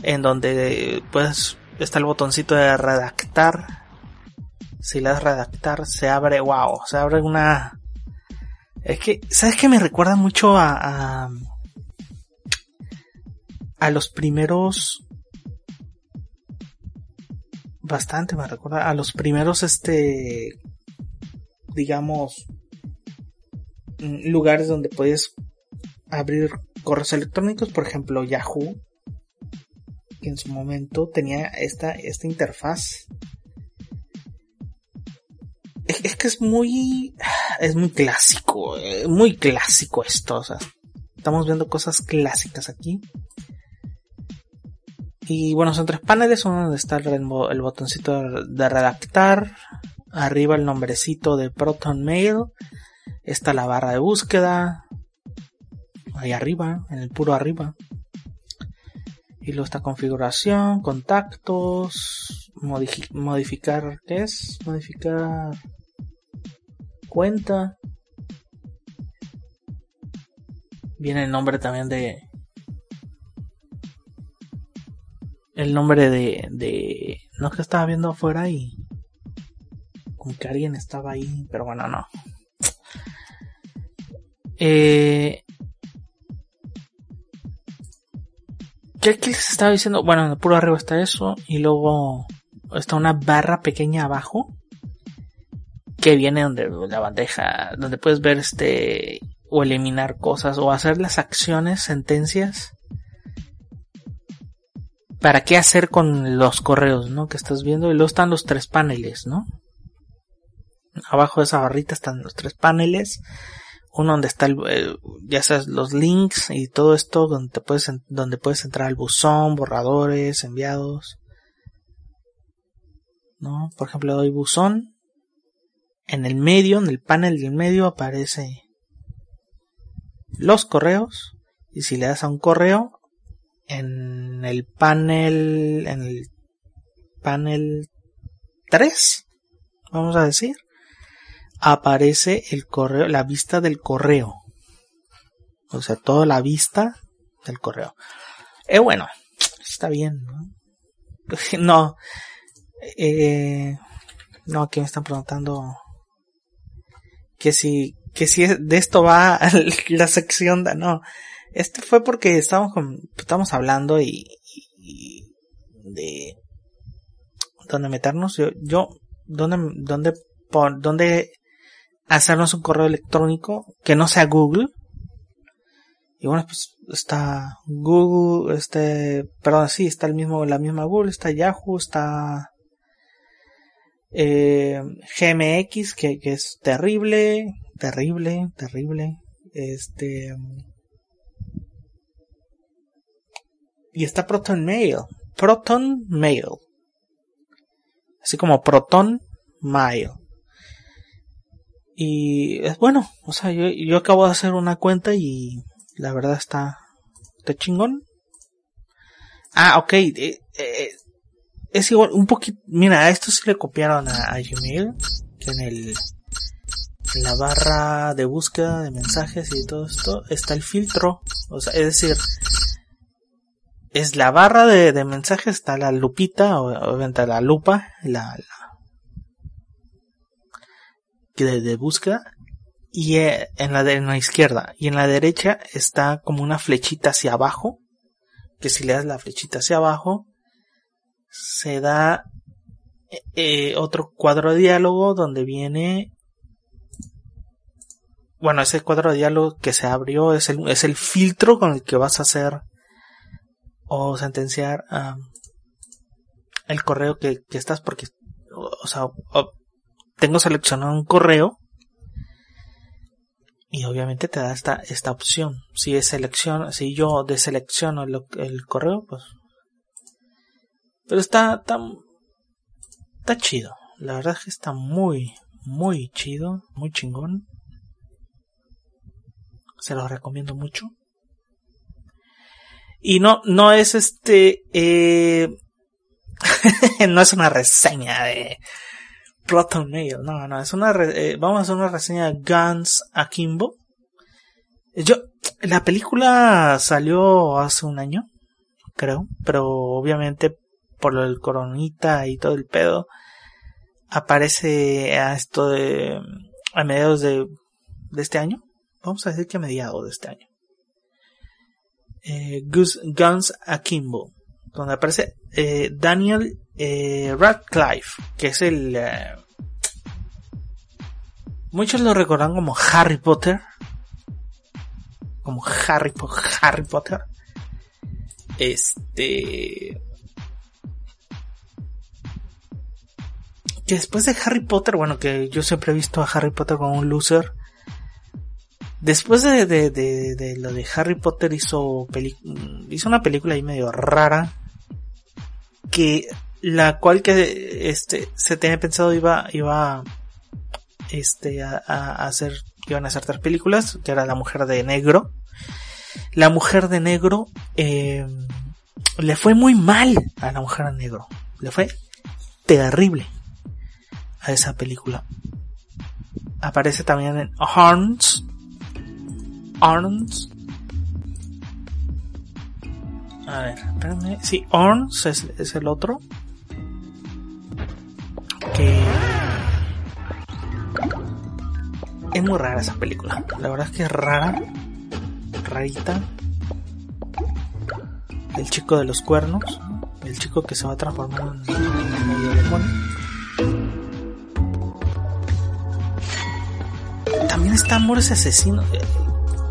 Speaker 1: en donde pues está el botoncito de redactar. Si le das redactar se abre, wow, se abre una es que, ¿sabes que me recuerda mucho a, a, a los primeros bastante me recuerda a los primeros este digamos lugares donde puedes abrir correos electrónicos, por ejemplo Yahoo, que en su momento tenía esta, esta interfaz. Es, que es muy, es muy clásico, eh, muy clásico esto, o sea, estamos viendo cosas clásicas aquí. Y bueno, son tres paneles, uno donde está el, el botoncito de redactar, arriba el nombrecito de Proton Mail, está la barra de búsqueda, ahí arriba, en el puro arriba. Y luego está configuración, contactos, modificar, ¿qué es? Modificar cuenta. Viene el nombre también de... El nombre de... de no es que estaba viendo afuera y... Como que alguien estaba ahí, pero bueno, no. Eh, ¿Qué, les estaba diciendo? Bueno, puro arriba está eso. Y luego está una barra pequeña abajo. Que viene donde la bandeja. Donde puedes ver este. O eliminar cosas. O hacer las acciones, sentencias. Para qué hacer con los correos, ¿no? Que estás viendo. Y luego están los tres paneles, ¿no? Abajo de esa barrita están los tres paneles uno donde está el, eh, ya sabes los links y todo esto donde puedes donde puedes entrar al buzón borradores enviados. No por ejemplo doy buzón. En el medio en el panel del medio aparece los correos. Y si le das a un correo en el panel en el panel 3 vamos a decir aparece el correo, la vista del correo. O sea, toda la vista del correo. Eh, bueno, está bien, ¿no? no, eh, no, aquí me están preguntando que si, que si de esto va la sección no, este fue porque estábamos, estamos hablando y, y, de dónde meternos. Yo, yo, dónde, dónde, por, dónde hacernos un correo electrónico que no sea Google. Y bueno, pues está Google, este, perdón, sí, está el mismo, la misma Google, está Yahoo, está eh, GMX, que, que es terrible, terrible, terrible. Este, y está Proton Mail, Proton Mail, así como Proton Mail. Y es bueno, o sea, yo, yo acabo de hacer una cuenta y la verdad está, está chingón. Ah, ok. eh, eh, es igual, un poquito. Mira, esto sí le copiaron a, a Gmail. En el. En la barra de búsqueda de mensajes y todo esto está el filtro. O sea, es decir, es la barra de, de mensajes, está la lupita, o- obviamente la lupa, la, la de, búsqueda, y eh, en la de en la izquierda, y en la derecha está como una flechita hacia abajo, que si le das la flechita hacia abajo, se da eh, eh, otro cuadro de diálogo donde viene bueno, ese cuadro de diálogo que se abrió es el, es el filtro con el que vas a hacer o sentenciar el correo que, que estás porque o, sea tengo seleccionado un correo y obviamente te da esta esta opción. Si es selección si yo deselecciono el, correo pues pero está tan está chido. La verdad es que está muy muy chido muy chingón. Se los recomiendo mucho. Y no, no es este, eh, no es una reseña de Proton Mail, no, no, es una, eh, vamos a hacer una reseña de Guns Akimbo. Yo, la película salió hace un año, creo, pero obviamente por del coronita y todo el pedo, aparece a esto de, a mediados de, de este año. Vamos a decir que a mediados de este año eh, Guns Akimbo, donde aparece eh, Daniel eh, Radcliffe, que es el... eh, muchos lo recordan como Harry Potter, como Harry, Po- Harry Potter. Este... Que después de Harry Potter, bueno, que yo siempre he visto a Harry Potter como un loser. Después de, lo de Harry Potter hizo, hizo una película ahí medio rara. Que la cual que este se tenía pensado iba, iba este a, a hacer, iban a hacer tres películas, que era La Mujer de Negro. La Mujer de Negro eh, le fue muy mal a La Mujer de Negro. Le fue terrible a esa película. Aparece también en Horns, Arns. A ver, espérame. Sí, Arns es, el otro. Que. Es muy rara esa película. La verdad es que es rara. Rarita. El chico de los cuernos. El chico que se va a transformar en en medio demonio. También está Amores Asesinos.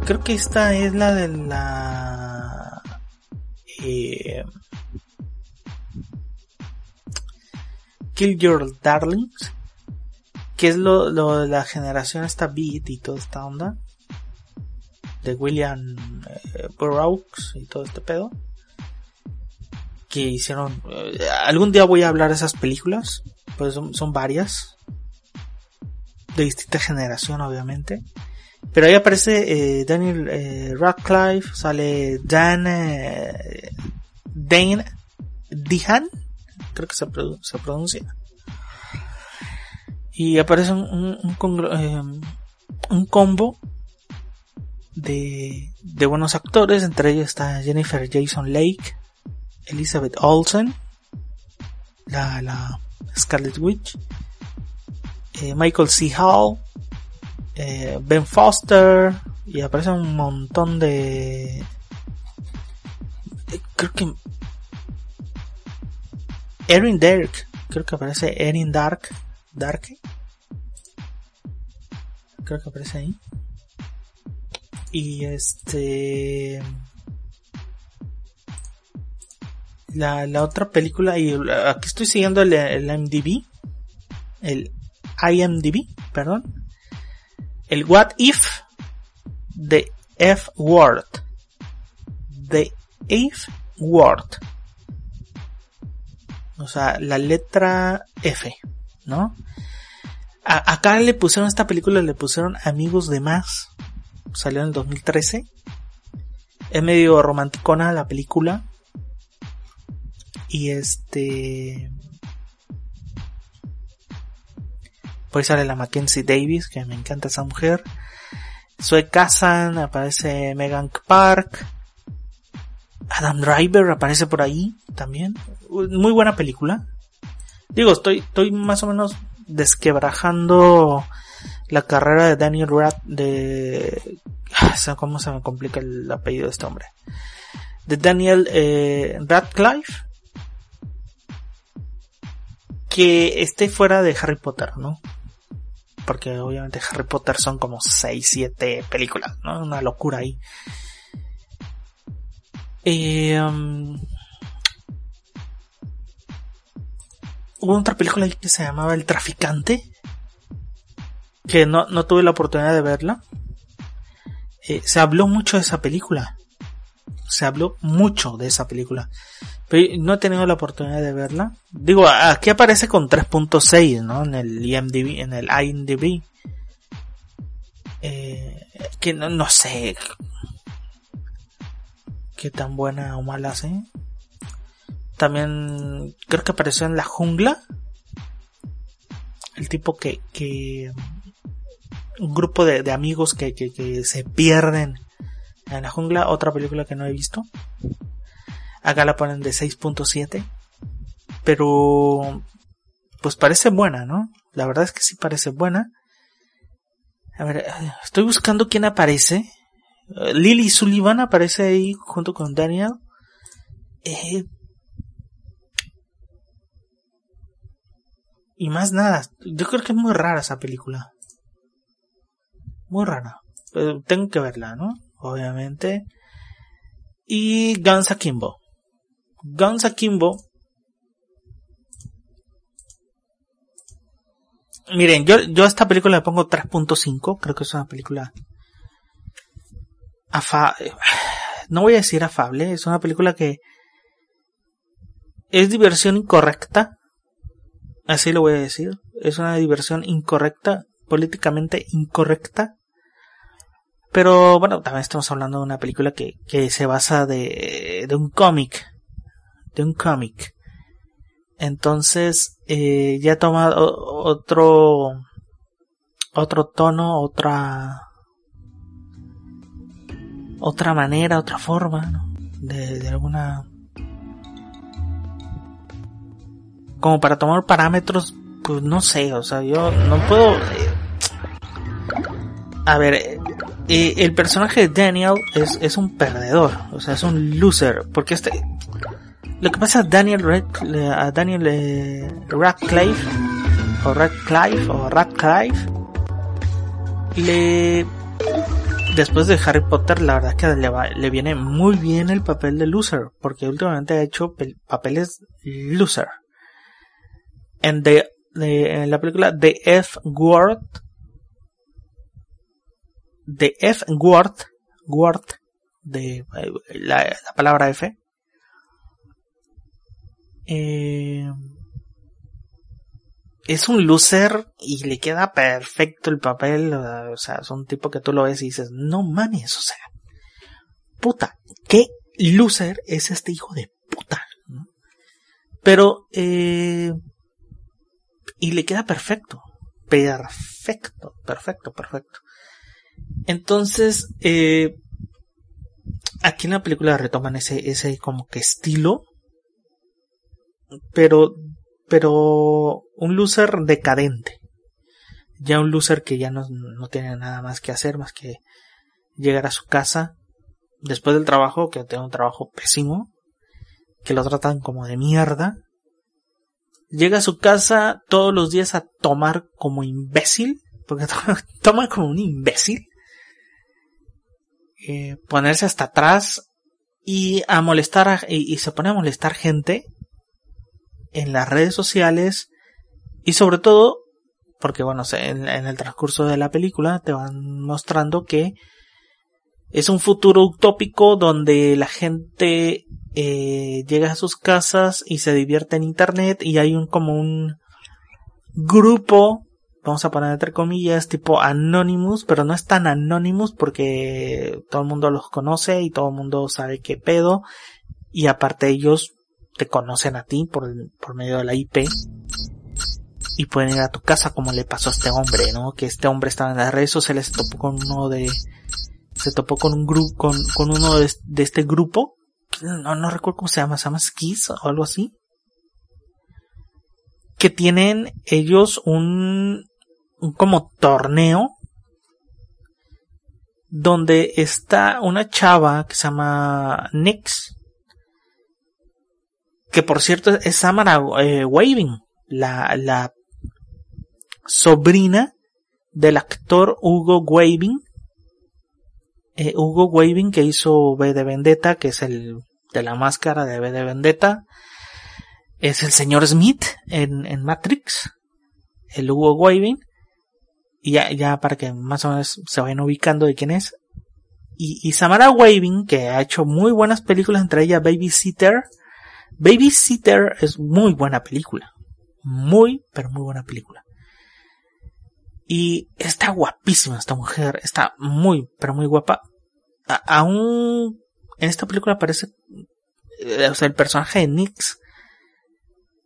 Speaker 1: Creo que esta es la de la... eh, Kill Your Darlings. Que es lo, de la generación esta beat y toda esta onda. De William eh, Burroughs y todo este pedo. Que hicieron... eh, algún día voy a hablar de esas películas. Pues son, son varias. De distinta generación obviamente. Pero ahí aparece eh, Daniel eh, Radcliffe, sale Dan eh, Dane Dihan, creo que se, se pronuncia. Y aparece un, eh, un combo de, de buenos actores, entre ellos está Jennifer Jason Lake, Elizabeth Olsen, la, la Scarlet Witch, Michael C. Hall, eh, Ben Foster y aparece un montón de creo que Erin Dark creo que aparece Erin Dark Dark creo que aparece ahí. Y este la, la otra película y aquí estoy siguiendo el, el MDB el IMDb perdón el What If de F Word. The If Word. O sea, la letra F, ¿no? A- acá le pusieron esta película, le pusieron Amigos de Más. Salió en el 2013. Es medio romanticona la película. Y este... Pues sale la Mackenzie Davis, que me encanta esa mujer. Zoe Kazan, aparece Megan Park. Adam Driver aparece por ahí también. Muy buena película. Digo, estoy, estoy más o menos desquebrajando la carrera de Daniel Rad de... ¿Cómo se me complica el apellido de este hombre? De Daniel eh, Radcliffe. Que esté fuera de Harry Potter, ¿no? Porque obviamente Harry Potter son como 6, 7 películas, ¿no? Una locura ahí. Eh, um, hubo otra película que se llamaba El Traficante. Que no, no tuve la oportunidad de verla. Eh, se habló mucho de esa película. Se habló mucho de esa película. No he tenido la oportunidad de verla. Digo, aquí aparece con 3.6, ¿no? En el IMDb, en el IMDb. Eh, que no, no sé qué tan buena o mala ¿sí? También creo que apareció en La Jungla. El tipo que, que un grupo de, amigos que, que, se pierden en la jungla, otra película que no he visto. Acá la ponen de 6.7. Pero, pues parece buena, ¿no? La verdad es que sí parece buena. A ver, estoy buscando quién aparece. Lily Sullivan aparece ahí junto con Daniel. Eh, y más nada. Yo creo que es muy rara esa película. Muy rara. Pero tengo que verla, ¿no? Obviamente. Y Guns Akimbo. Guns Akimbo. Miren, yo, yo a esta película le pongo 3.5. Creo que es una película no voy a decir afable, es una película que es diversión incorrecta, así lo voy a decir, es una diversión incorrecta, políticamente incorrecta, pero bueno, también estamos hablando de una película que, que se basa de, de un cómic, de un cómic. Entonces, eh, ya toma otro, otro tono, otra, otra manera, otra forma, ¿no? de, de alguna... Como para tomar parámetros, pues no sé, o sea, yo no puedo... A ver, eh, el personaje de Daniel es, es un perdedor, o sea, es un loser, porque este... Lo que pasa Daniel, a Daniel Radcliffe, o Radcliffe, o Radcliffe, le después de Harry Potter, la verdad es que le, viene muy bien el papel de loser, porque últimamente ha hecho papeles loser. En, la película The F Word, The F Word, Word, de la, palabra F, eh, es un loser y le queda perfecto el papel. O sea, es un tipo que tú lo ves y dices, no mames, o sea, puta, qué loser es este hijo de puta. Pero, eh, y le queda perfecto, perfecto, perfecto, perfecto. Entonces, eh, aquí en la película retoman ese, ese como que estilo, pero pero un loser decadente. Ya un loser que ya no, no tiene nada más que hacer más que llegar a su casa después del trabajo, que tiene un trabajo pésimo, que lo tratan como de mierda. Llega a su casa todos los días a tomar como imbécil, porque toma como un imbécil. Eh, ponerse hasta atrás y a molestar y se pone a molestar gente en las redes sociales y sobre todo porque bueno, en, el transcurso de la película te van mostrando que es un futuro utópico donde la gente eh, llega a sus casas y se divierte en internet y hay un como un grupo vamos a poner entre comillas tipo Anonymous pero no es tan Anonymous porque todo el mundo los conoce y todo el mundo sabe qué pedo y aparte ellos te conocen a ti por, por medio de la IP y pueden ir a tu casa como le pasó a este hombre, ¿no? Que este hombre estaba en las redes sociales, se topó con uno de, se topó con un grupo, con, con uno de, este grupo, no, no recuerdo cómo se llama, se llama Skis o algo así, que tienen ellos un, un como torneo donde está una chava que se llama Nix, que por cierto es Samara eh, Waving, la, la sobrina del actor Hugo Waving, eh, Hugo Waving que hizo V de Vendetta, que es el de la máscara de V de Vendetta, es el señor Smith en, en Matrix, el Hugo Waving, y ya, ya para que más o menos se vayan ubicando de quién es. Y, y Samara Waving, que ha hecho muy buenas películas, entre ellas Babysitter. Babysitter es muy buena película. Muy, pero muy buena película. Y está guapísima esta mujer, está muy, pero muy guapa. aún en esta película aparece, eh, o sea, el personaje de Nix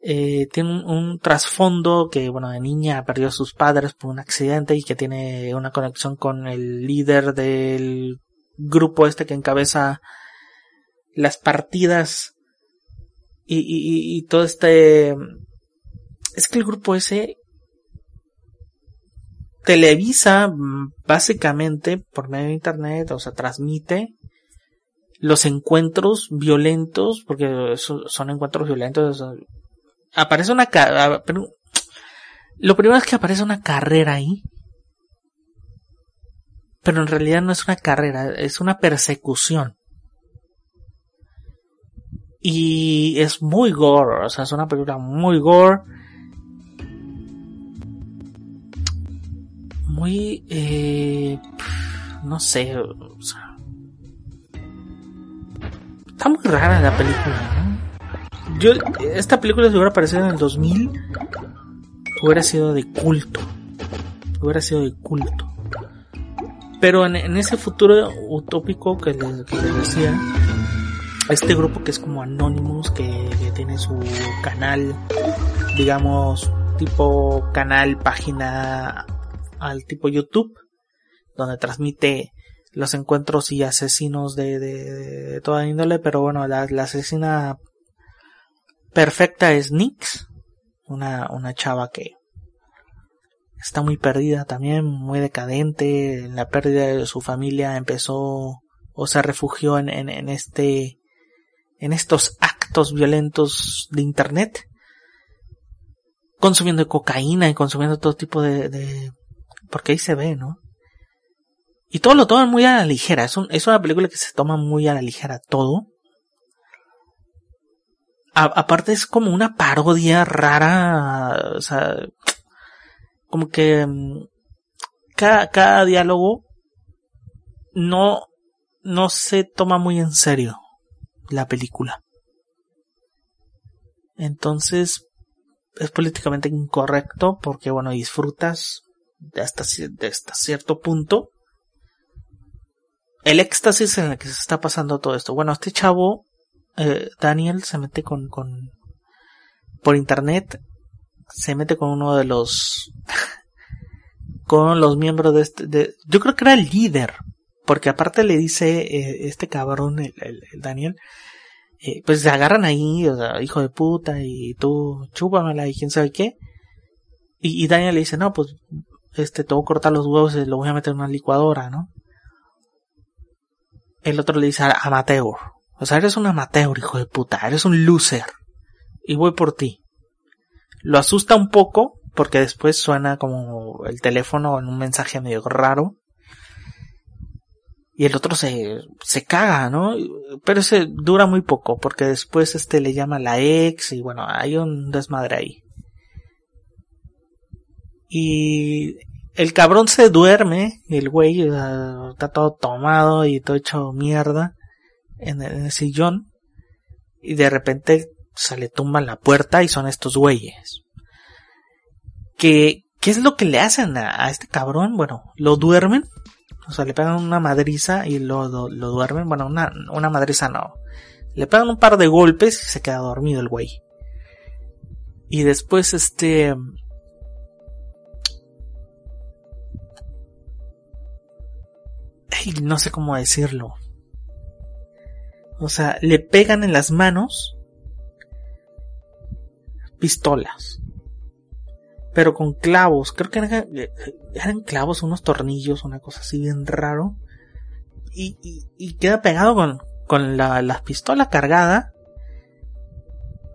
Speaker 1: eh, tiene un, trasfondo que, bueno, de niña perdió a sus padres por un accidente y que tiene una conexión con el líder del grupo este que encabeza las partidas y, y, y todo este... Es que el grupo ese televisa mm, básicamente por medio de internet, o sea, transmite los encuentros violentos, porque son encuentros violentos, aparece una lo primero es que aparece una carrera ahí. Pero en realidad no es una carrera, es una persecución. Y es muy gore, o sea, es una película muy gore. Muy, eh, no sé, o sea, está muy rara la película, ¿no? Yo, esta película si hubiera aparecido en el 2000, hubiera sido de culto. Hubiera sido de culto. Pero en, ese futuro utópico que les, decía, este grupo que es como Anonymous, que, tiene su canal, digamos, tipo canal, página al tipo YouTube, donde transmite los encuentros y asesinos de, de, toda índole, pero bueno, la, la asesina perfecta es Nix, una, una chava que está muy perdida también, muy decadente, en la pérdida de su familia empezó o se refugió en, en, este, en estos actos violentos de internet, consumiendo cocaína y consumiendo todo tipo de, porque ahí se ve, ¿no? Y todo lo toman muy a la ligera, es, un, es una película que se toma muy a la ligera todo, aparte es como una parodia rara, o sea, como que mm, cada, cada diálogo no, no se toma muy en serio la película. Entonces, es políticamente incorrecto porque, bueno, disfrutas de hasta, de hasta cierto punto el éxtasis en el que se está pasando todo esto. Bueno, este chavo eh, Daniel se mete con, con, por internet, se mete con uno de los, con los miembros de este, yo creo que era el líder, porque aparte le dice eh, este cabrón, el, el, Daniel, eh, pues se agarran ahí, o sea, hijo de puta, y tú chúpamela y quién sabe qué. Y, y Daniel le dice, no, pues, este, te voy a cortar los huevos y lo voy a meter en una licuadora, ¿no? El otro le dice amateur. O sea, eres un amateur, hijo de puta, eres un loser. Y voy por ti. Lo asusta un poco, porque después suena como el teléfono en un mensaje medio raro. Y el otro se, se caga, ¿no? Pero ese dura muy poco, porque después este le llama a la ex y bueno, hay un desmadre ahí. Y el cabrón se duerme, el güey está todo tomado y todo hecho mierda en el, sillón y de repente se le tumban la puerta y son estos güeyes. ¿Qué, ¿Qué es lo que le hacen a, este cabrón? Bueno, lo duermen, o sea, le pegan una madriza y lo, lo, duermen. Bueno, una, una madriza no. Le pegan un par de golpes y se queda dormido el güey. Y después este... No sé cómo decirlo. O sea, le pegan en las manos pistolas. Pero con clavos. Creo que eran, clavos, unos tornillos, una cosa así bien raro. Y, y, queda pegado con, con la, la pistola cargada.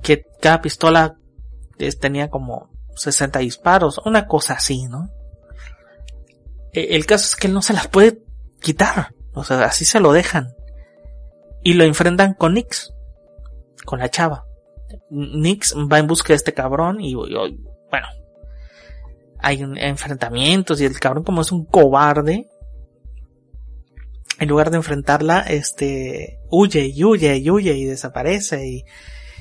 Speaker 1: Que cada pistola tenía como 60 disparos, una cosa así, ¿no? E, el caso es que él no se las puede quitar, o sea, así se lo dejan. Y lo enfrentan con Nix, con la chava. Nix va en busca de este cabrón y, bueno, hay enfrentamientos y el cabrón como es un cobarde, en lugar de enfrentarla, este, huye y huye y huye y desaparece y,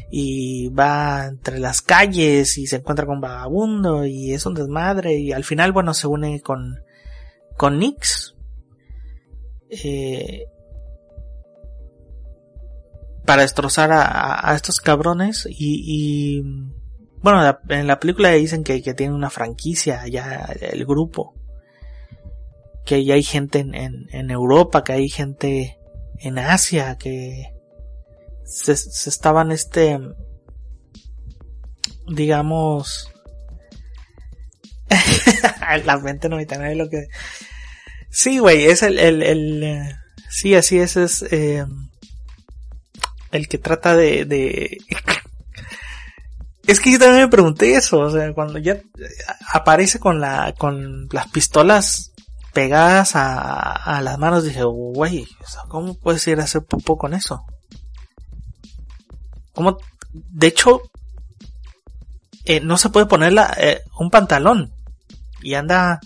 Speaker 1: y va entre las calles y se encuentra con vagabundo y es un desmadre y al final bueno se une con con Nix eh, para destrozar a, a, estos cabrones y, y bueno en la película dicen que, que tiene una franquicia ya el grupo. Que ya hay gente en, en, Europa que hay gente en Asia que se, se estaban este digamos la mente 99 lo que sí güey es el el, el sí así es es eh, el que trata de es que yo también me pregunté eso o sea cuando ya aparece con la con las pistolas pegadas a, las manos dije güey cómo puedes ir a hacer popó con eso como, de hecho, eh, no se puede ponerla eh, un pantalón y anda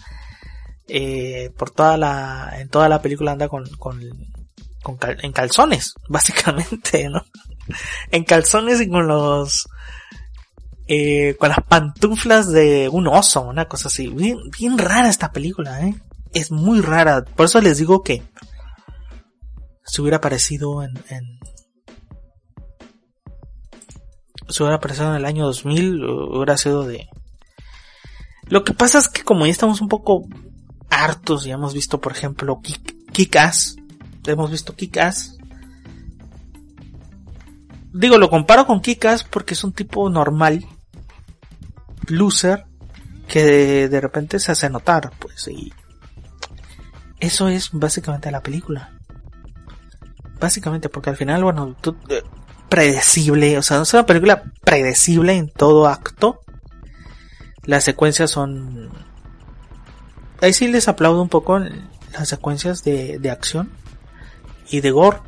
Speaker 1: eh, por toda la, en toda la película anda con, con, con en calzones, básicamente, ¿no? en calzones y con los, eh, con las pantuflas de un oso, una cosa así. Bien, rara esta película, ¿eh? Es muy rara. Por eso les digo que se hubiera parecido en, en, si hubiera aparecido en el año 2000, hubiera sido de... Lo que pasa es que como ya estamos un poco hartos, ya hemos visto, por ejemplo, Kikas, hemos visto Kikas. Digo, lo comparo con Kikas porque es un tipo normal, loser, que de, repente se hace notar, pues, y eso es básicamente la película. Básicamente, porque al final, bueno, eh, predecible, o sea, es una película predecible en todo acto. Las secuencias son... Ahí sí les aplaudo un poco las secuencias de, de acción y de gore.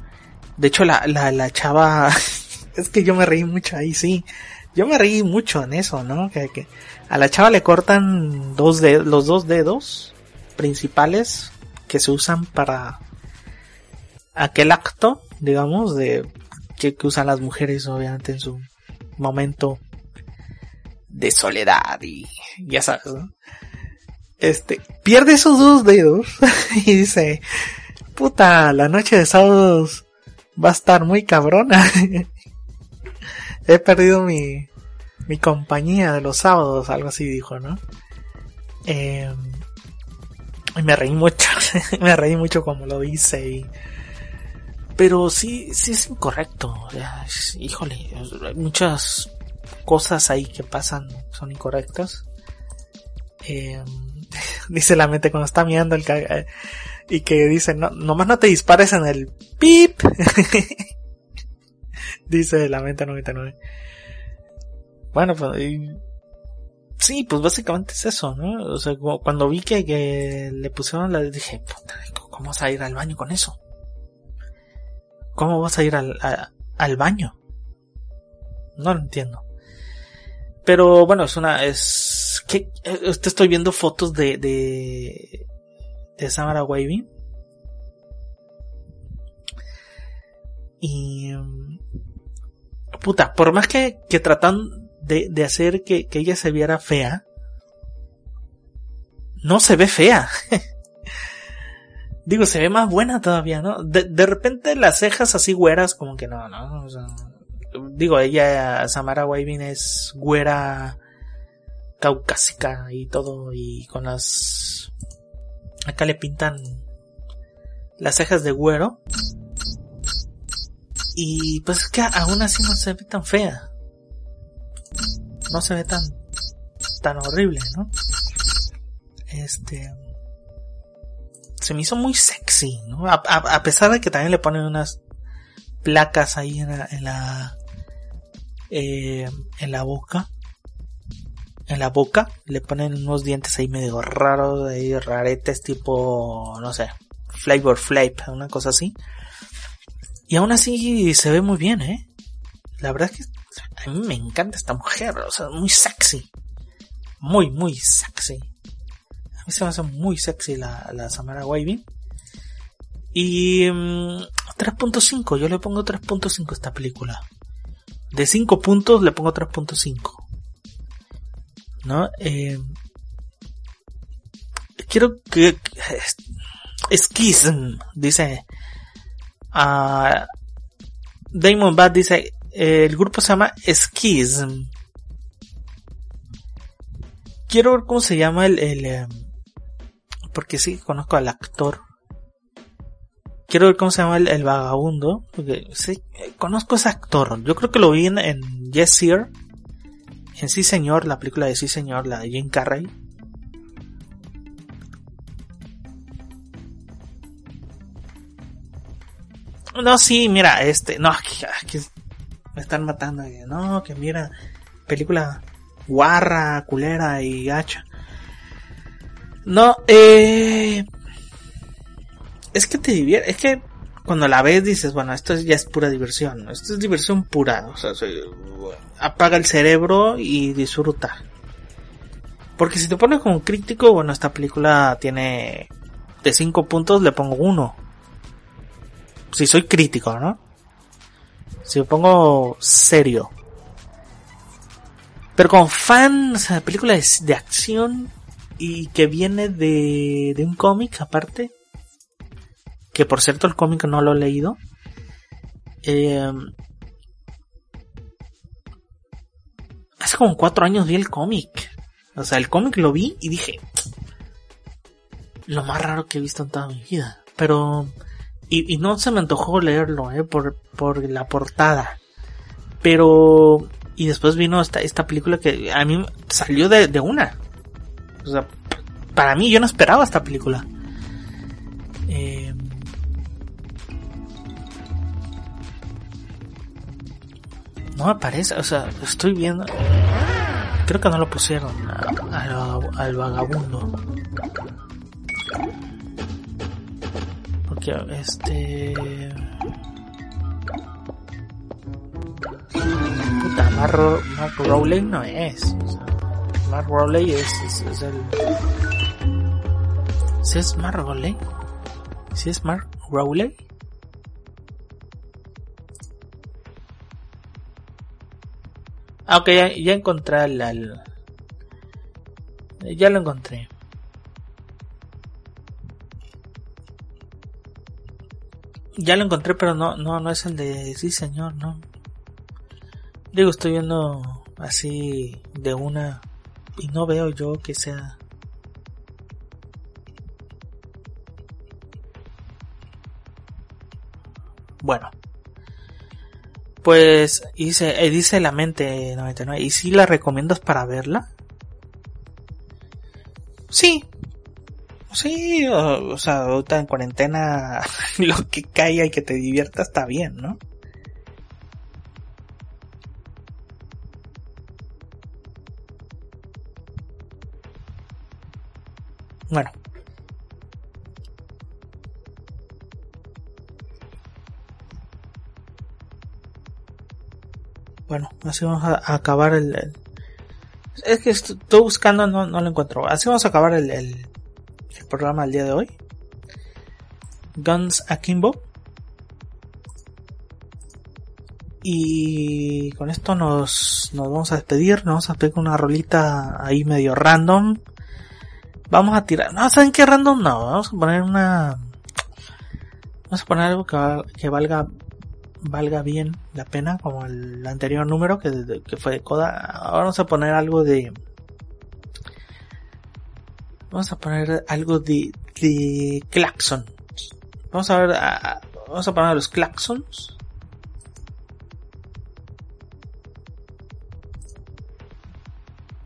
Speaker 1: De hecho, la, la, la chava... es que yo me reí mucho ahí, sí. Yo me reí mucho en eso, ¿no? Que, a la chava le cortan dos los dos dedos principales que se usan para aquel acto, digamos, de que, usan las mujeres obviamente en su momento de soledad y ya sabes, ¿no? Este, pierde esos dos dedos y dice, puta, la noche de sábados va a estar muy cabrona. He perdido mi, mi compañía de los sábados, algo así dijo, ¿no? Eh, y me reí mucho, me reí mucho como lo dice y pero sí, sí es incorrecto. híjole, hay muchas cosas ahí que pasan, son incorrectas. Eh, dice la mente cuando está mirando el eh, y que dice, no, nomás no te dispares en el pip. dice la mente 99. Bueno, pues, sí, pues básicamente es eso, ¿no? O sea, cuando vi que, le pusieron la, dije, ¿cómo vas a ir al baño con eso? ¿Cómo vas a ir al, al baño? No lo entiendo. Pero bueno, es una, es, que, eh, te estoy viendo fotos de, de, de Samara Wavy. Y, puta, por más que, que tratan de, de hacer que, que ella se viera fea, no se ve fea. Digo, se ve más buena todavía, ¿no? De, de repente las cejas así güeras, como que no, ¿no? Digo, ella, Samara Weaving es güera caucásica y todo, y con las... Acá le pintan las cejas de güero. Y pues es que aún así no se ve tan fea. No se ve tan, tan horrible, ¿no? Este, se me hizo muy sexy, ¿no? A, a, pesar de que también le ponen unas placas ahí en la, en la, eh, en la boca. En la boca le ponen unos dientes ahí medio raros, ahí raretes tipo, no sé, Flavor Flav, una cosa así. Y aún así se ve muy bien, ¿eh? La verdad es que a mí me encanta esta mujer, o sea, muy sexy. Muy, muy sexy. A mí se me hace muy sexy la, la Samara Waving. Y mm, 3.5, yo le pongo 3.5 a esta película. De 5 puntos le pongo 3.5. ¿No? Eh, quiero que... Schism, dice... Uh, Damon Bad dice... el grupo se llama Schism. Quiero ver cómo se llama el... el eh, porque sí, conozco al actor. Quiero ver cómo se llama el, el vagabundo. Porque sí, conozco a ese actor. Yo creo que lo vi en, en Yes Sir. En Sí Señor, la película de Sí Señor, la de Jim Carrey. No, sí, mira, este, no, aquí, aquí me están matando. No, que mira, película guarra, culera y gacha. No, eh, es que te divierte, es que cuando la ves dices, bueno, esto ya es pura diversión, esto es diversión pura, o sea, apaga el cerebro y disfruta. Porque si te pones como crítico, bueno, esta película tiene de 5 puntos le pongo 1. Si soy crítico, ¿no? Si me pongo serio. Pero como fan, o sea, película de, de acción y que viene de, de un cómic aparte, que por cierto el cómic no lo he leído. Eh, hace como cuatro años vi el cómic. O sea, el cómic lo vi y dije, lo más raro que he visto en toda mi vida. Pero, y, no se me antojó leerlo, eh, por, por la portada. Pero, y después vino esta, esta película que a mí salió de, de una. O sea, para mí yo no esperaba esta película. Eh, no me parece, o sea, estoy viendo. Creo que no lo pusieron a- a- al vagabundo. Porque este. Puta, Mark, Ro- Mark Rowley no es. o Mark Rowley es, es, es el. ¿Si es Mark Rowley? ¿Si es Mark Rowley? Ah, ok, ya, ya encontré al, al- Ya lo encontré. Ya lo encontré, pero no, no, no es el de sí señor, no. Digo, estoy viendo así de una y no veo yo que sea. Bueno. Pues dice, eh, dice la mente 99. ¿Y si la recomiendas para verla? Sí. Sí, o, sea, ahorita en cuarentena lo que caiga y que te divierta está bien, ¿no? Bueno. Bueno, así vamos a, acabar el, Es que est- estoy buscando, no, no lo encuentro. Así vamos a acabar el, el programa del día de hoy. Guns Akimbo. Y con esto nos, nos vamos a despedir. Nos vamos a con una rolita ahí medio random. Vamos a tirar. No, ¿saben qué random? No, vamos a poner una. Vamos a poner algo que, que valga valga bien la pena, como el anterior número que, que fue de Coda. Ahora vamos a poner algo de. Vamos a poner algo de, de Claxon. Vamos a ver, a- vamos a poner los Claxons.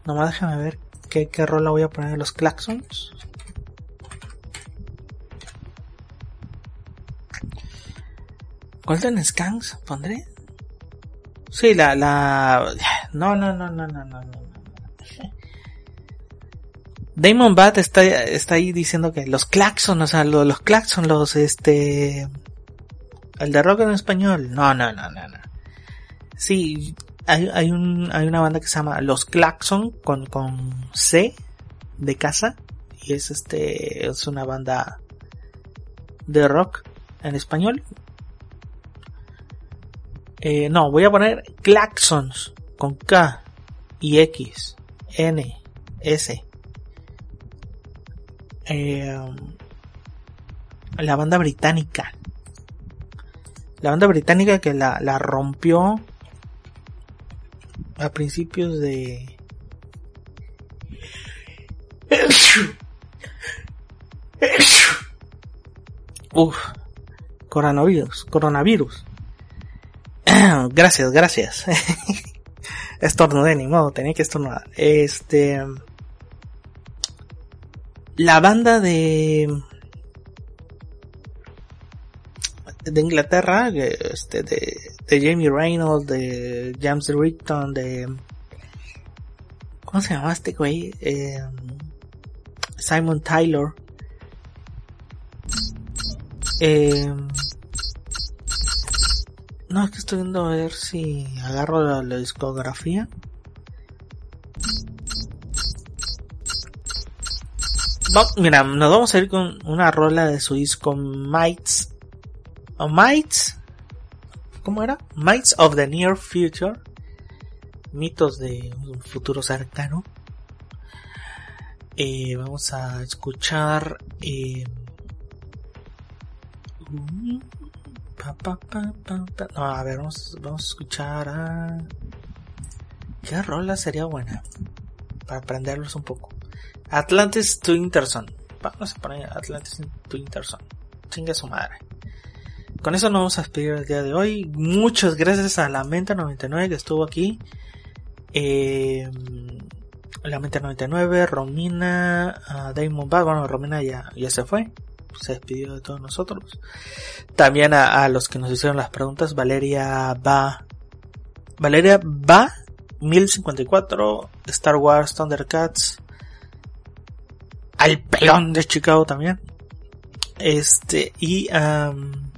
Speaker 1: Nomás déjame ver qué, qué rola voy a poner de los Claxons. Golden Skanks pondré. Sí, la, la, no, no, no, no, no, no. Damon Bat está, está ahí diciendo que los claxon, o sea, los, los los, este, el de rock en español. No, no, no, no, no. Sí, hay, hay un, hay una banda que se llama Los Claxon con, con C de casa. Y es este, es una banda de rock en español. Eh, no, voy a poner Claxons con K y X, N, S. Eh, la banda británica. La banda británica que la, la rompió a principios de... Uf, coronavirus, coronavirus. gracias, gracias. Estornudé, ni modo, tenía que estornudar. Este. La banda de. De Inglaterra, este, de, de Jamie Reynolds, de James Rickton, de. ¿Cómo se llama este güey? Eh, Simon Tyler. Eh, no, estoy viendo a ver si agarro la discografía. Mira, nos vamos a ir con una rola de su disco Mites. ¿O Mites? ¿Cómo era? Mites of the Near Future. Mitos de un futuro cercano. Eh, vamos a escuchar. Eh, pa, pa, pa. No, a ver, vamos, vamos a escuchar a... ¿Qué rola sería buena? Para aprenderlos un poco. Atlantis to Interson. Vamos a poner Atlantis to Interson. Chinga su madre. Con eso nos vamos a despedir el día de hoy. Muchas gracias a la Menta 99 que estuvo aquí. Eh, la Menta 99, Romina, a Damon Bad. Bueno, Romina ya, ya se fue. Se despidió de todos nosotros. También a los que nos hicieron las preguntas, Valeria va, Valeria va 1054, Star Wars Thundercats, al pelón de Chicago también. Este, y, am,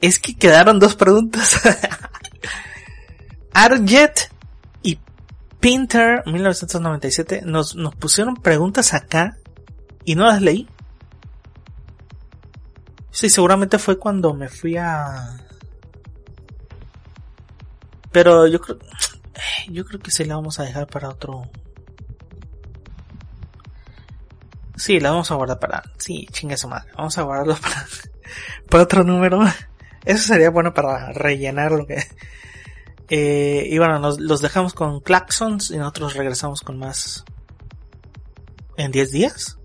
Speaker 1: es que quedaron dos preguntas. Arjet y Pinter 1997 nos, nos pusieron preguntas acá y no las leí. Sí, seguramente fue cuando me fui a... Pero yo creo... Yo creo que sí la vamos a dejar para otro... Sí, la vamos a guardar para... Sí, chinga su madre. Vamos a guardarlo para... Para otro número. Eso sería bueno para rellenar lo que... Eh, y bueno, nos, los dejamos con Claxons y nosotros regresamos con más... ¿En 10 días?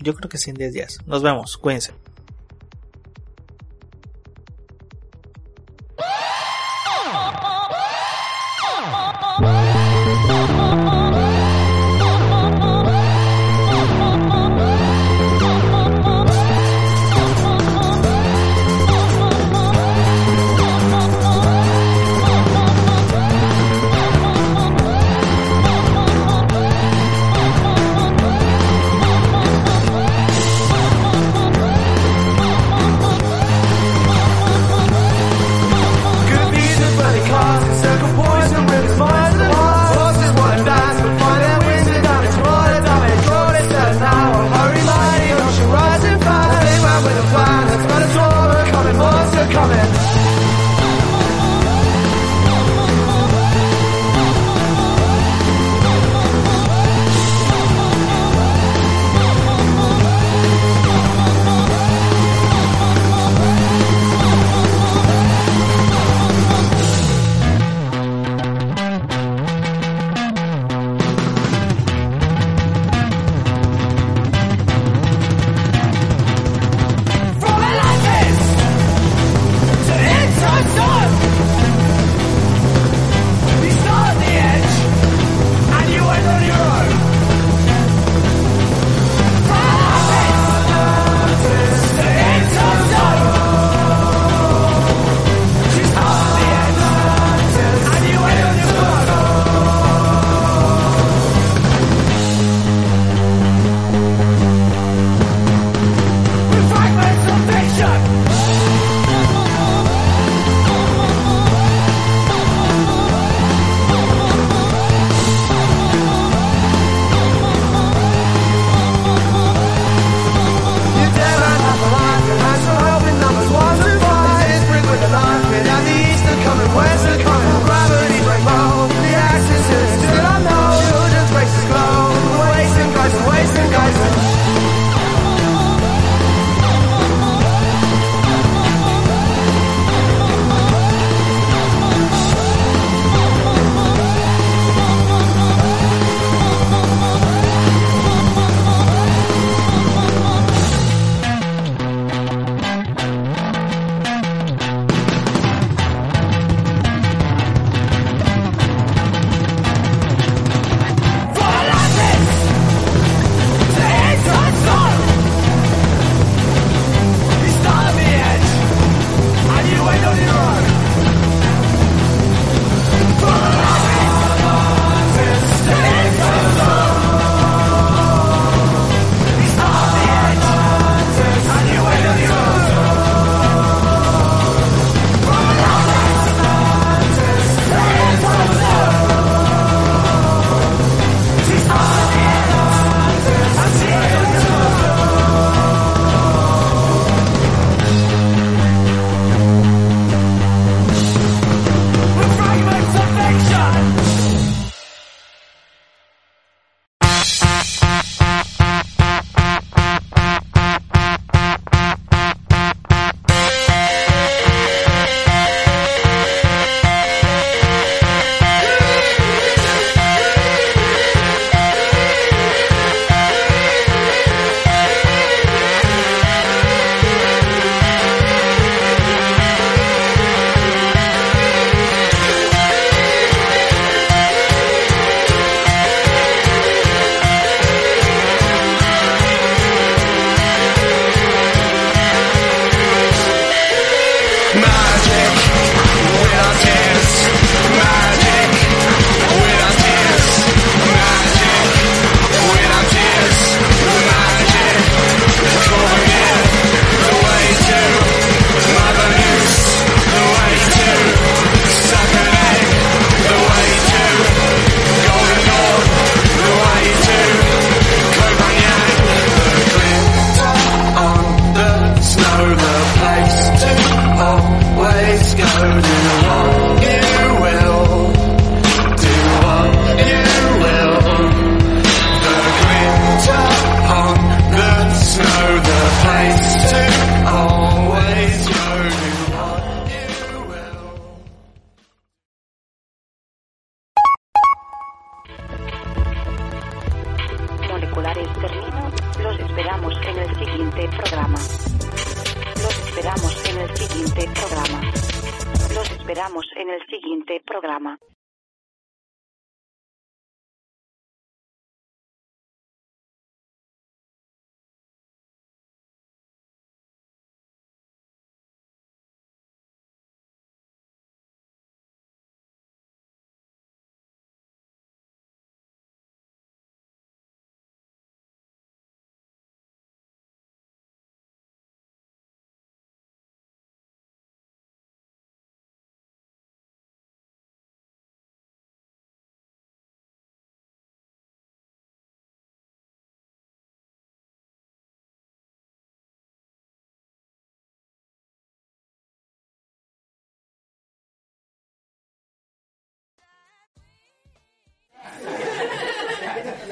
Speaker 1: Yo creo que sí, en 10 días. Nos vemos, cuídense.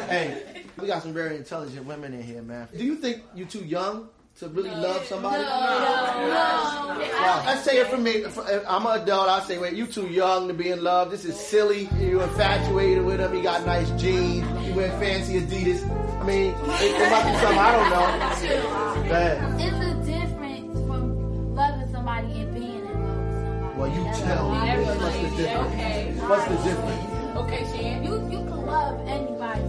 Speaker 2: Hey, we got some very intelligent women in here, man. Do you think you're too young to really love somebody? No, Wow. Let's say it for me. I'm an adult. I say, wait, you too young to be in love. This is silly. You're infatuated with him. He got nice jeans. He wear fancy Adidas. I mean, it, it might be something I don't know. Go ahead.
Speaker 4: It's a difference from loving somebody and being in love with somebody.
Speaker 2: Well, you tell me. What's the difference? Okay. What's the difference?
Speaker 4: Okay, Shan. You you can love anybody,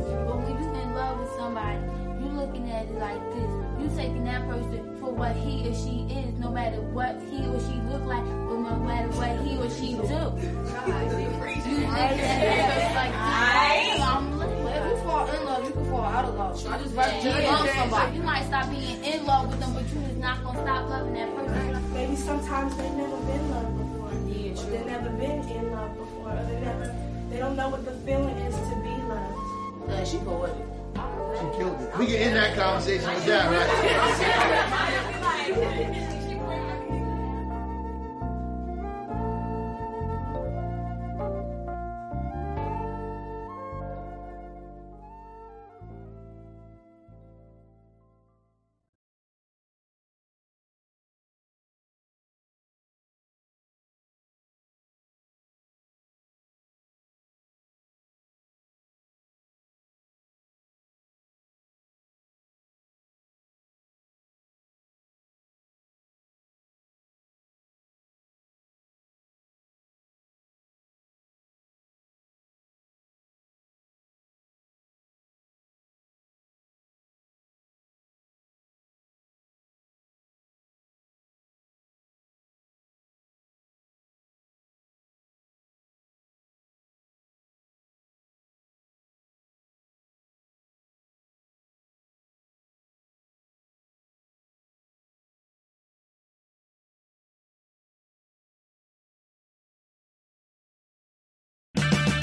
Speaker 4: looking at it like this. You taking that person for what he or she is, no matter what he or she look like, or no matter what he or she do. You looking at that person like this. I'm looking
Speaker 5: If you fall in love, you can fall out of love. I just
Speaker 4: But you love somebody. You might stop being in love with them, but you is not gonna stop loving that person.
Speaker 5: Maybe sometimes they've never been loved before.
Speaker 4: Yeah,
Speaker 5: Or They've never been in love before. Or they never, they don't know what the feeling is to be loved.
Speaker 4: Uh, she go with it.
Speaker 2: She killed it. We can end that conversation with that, right?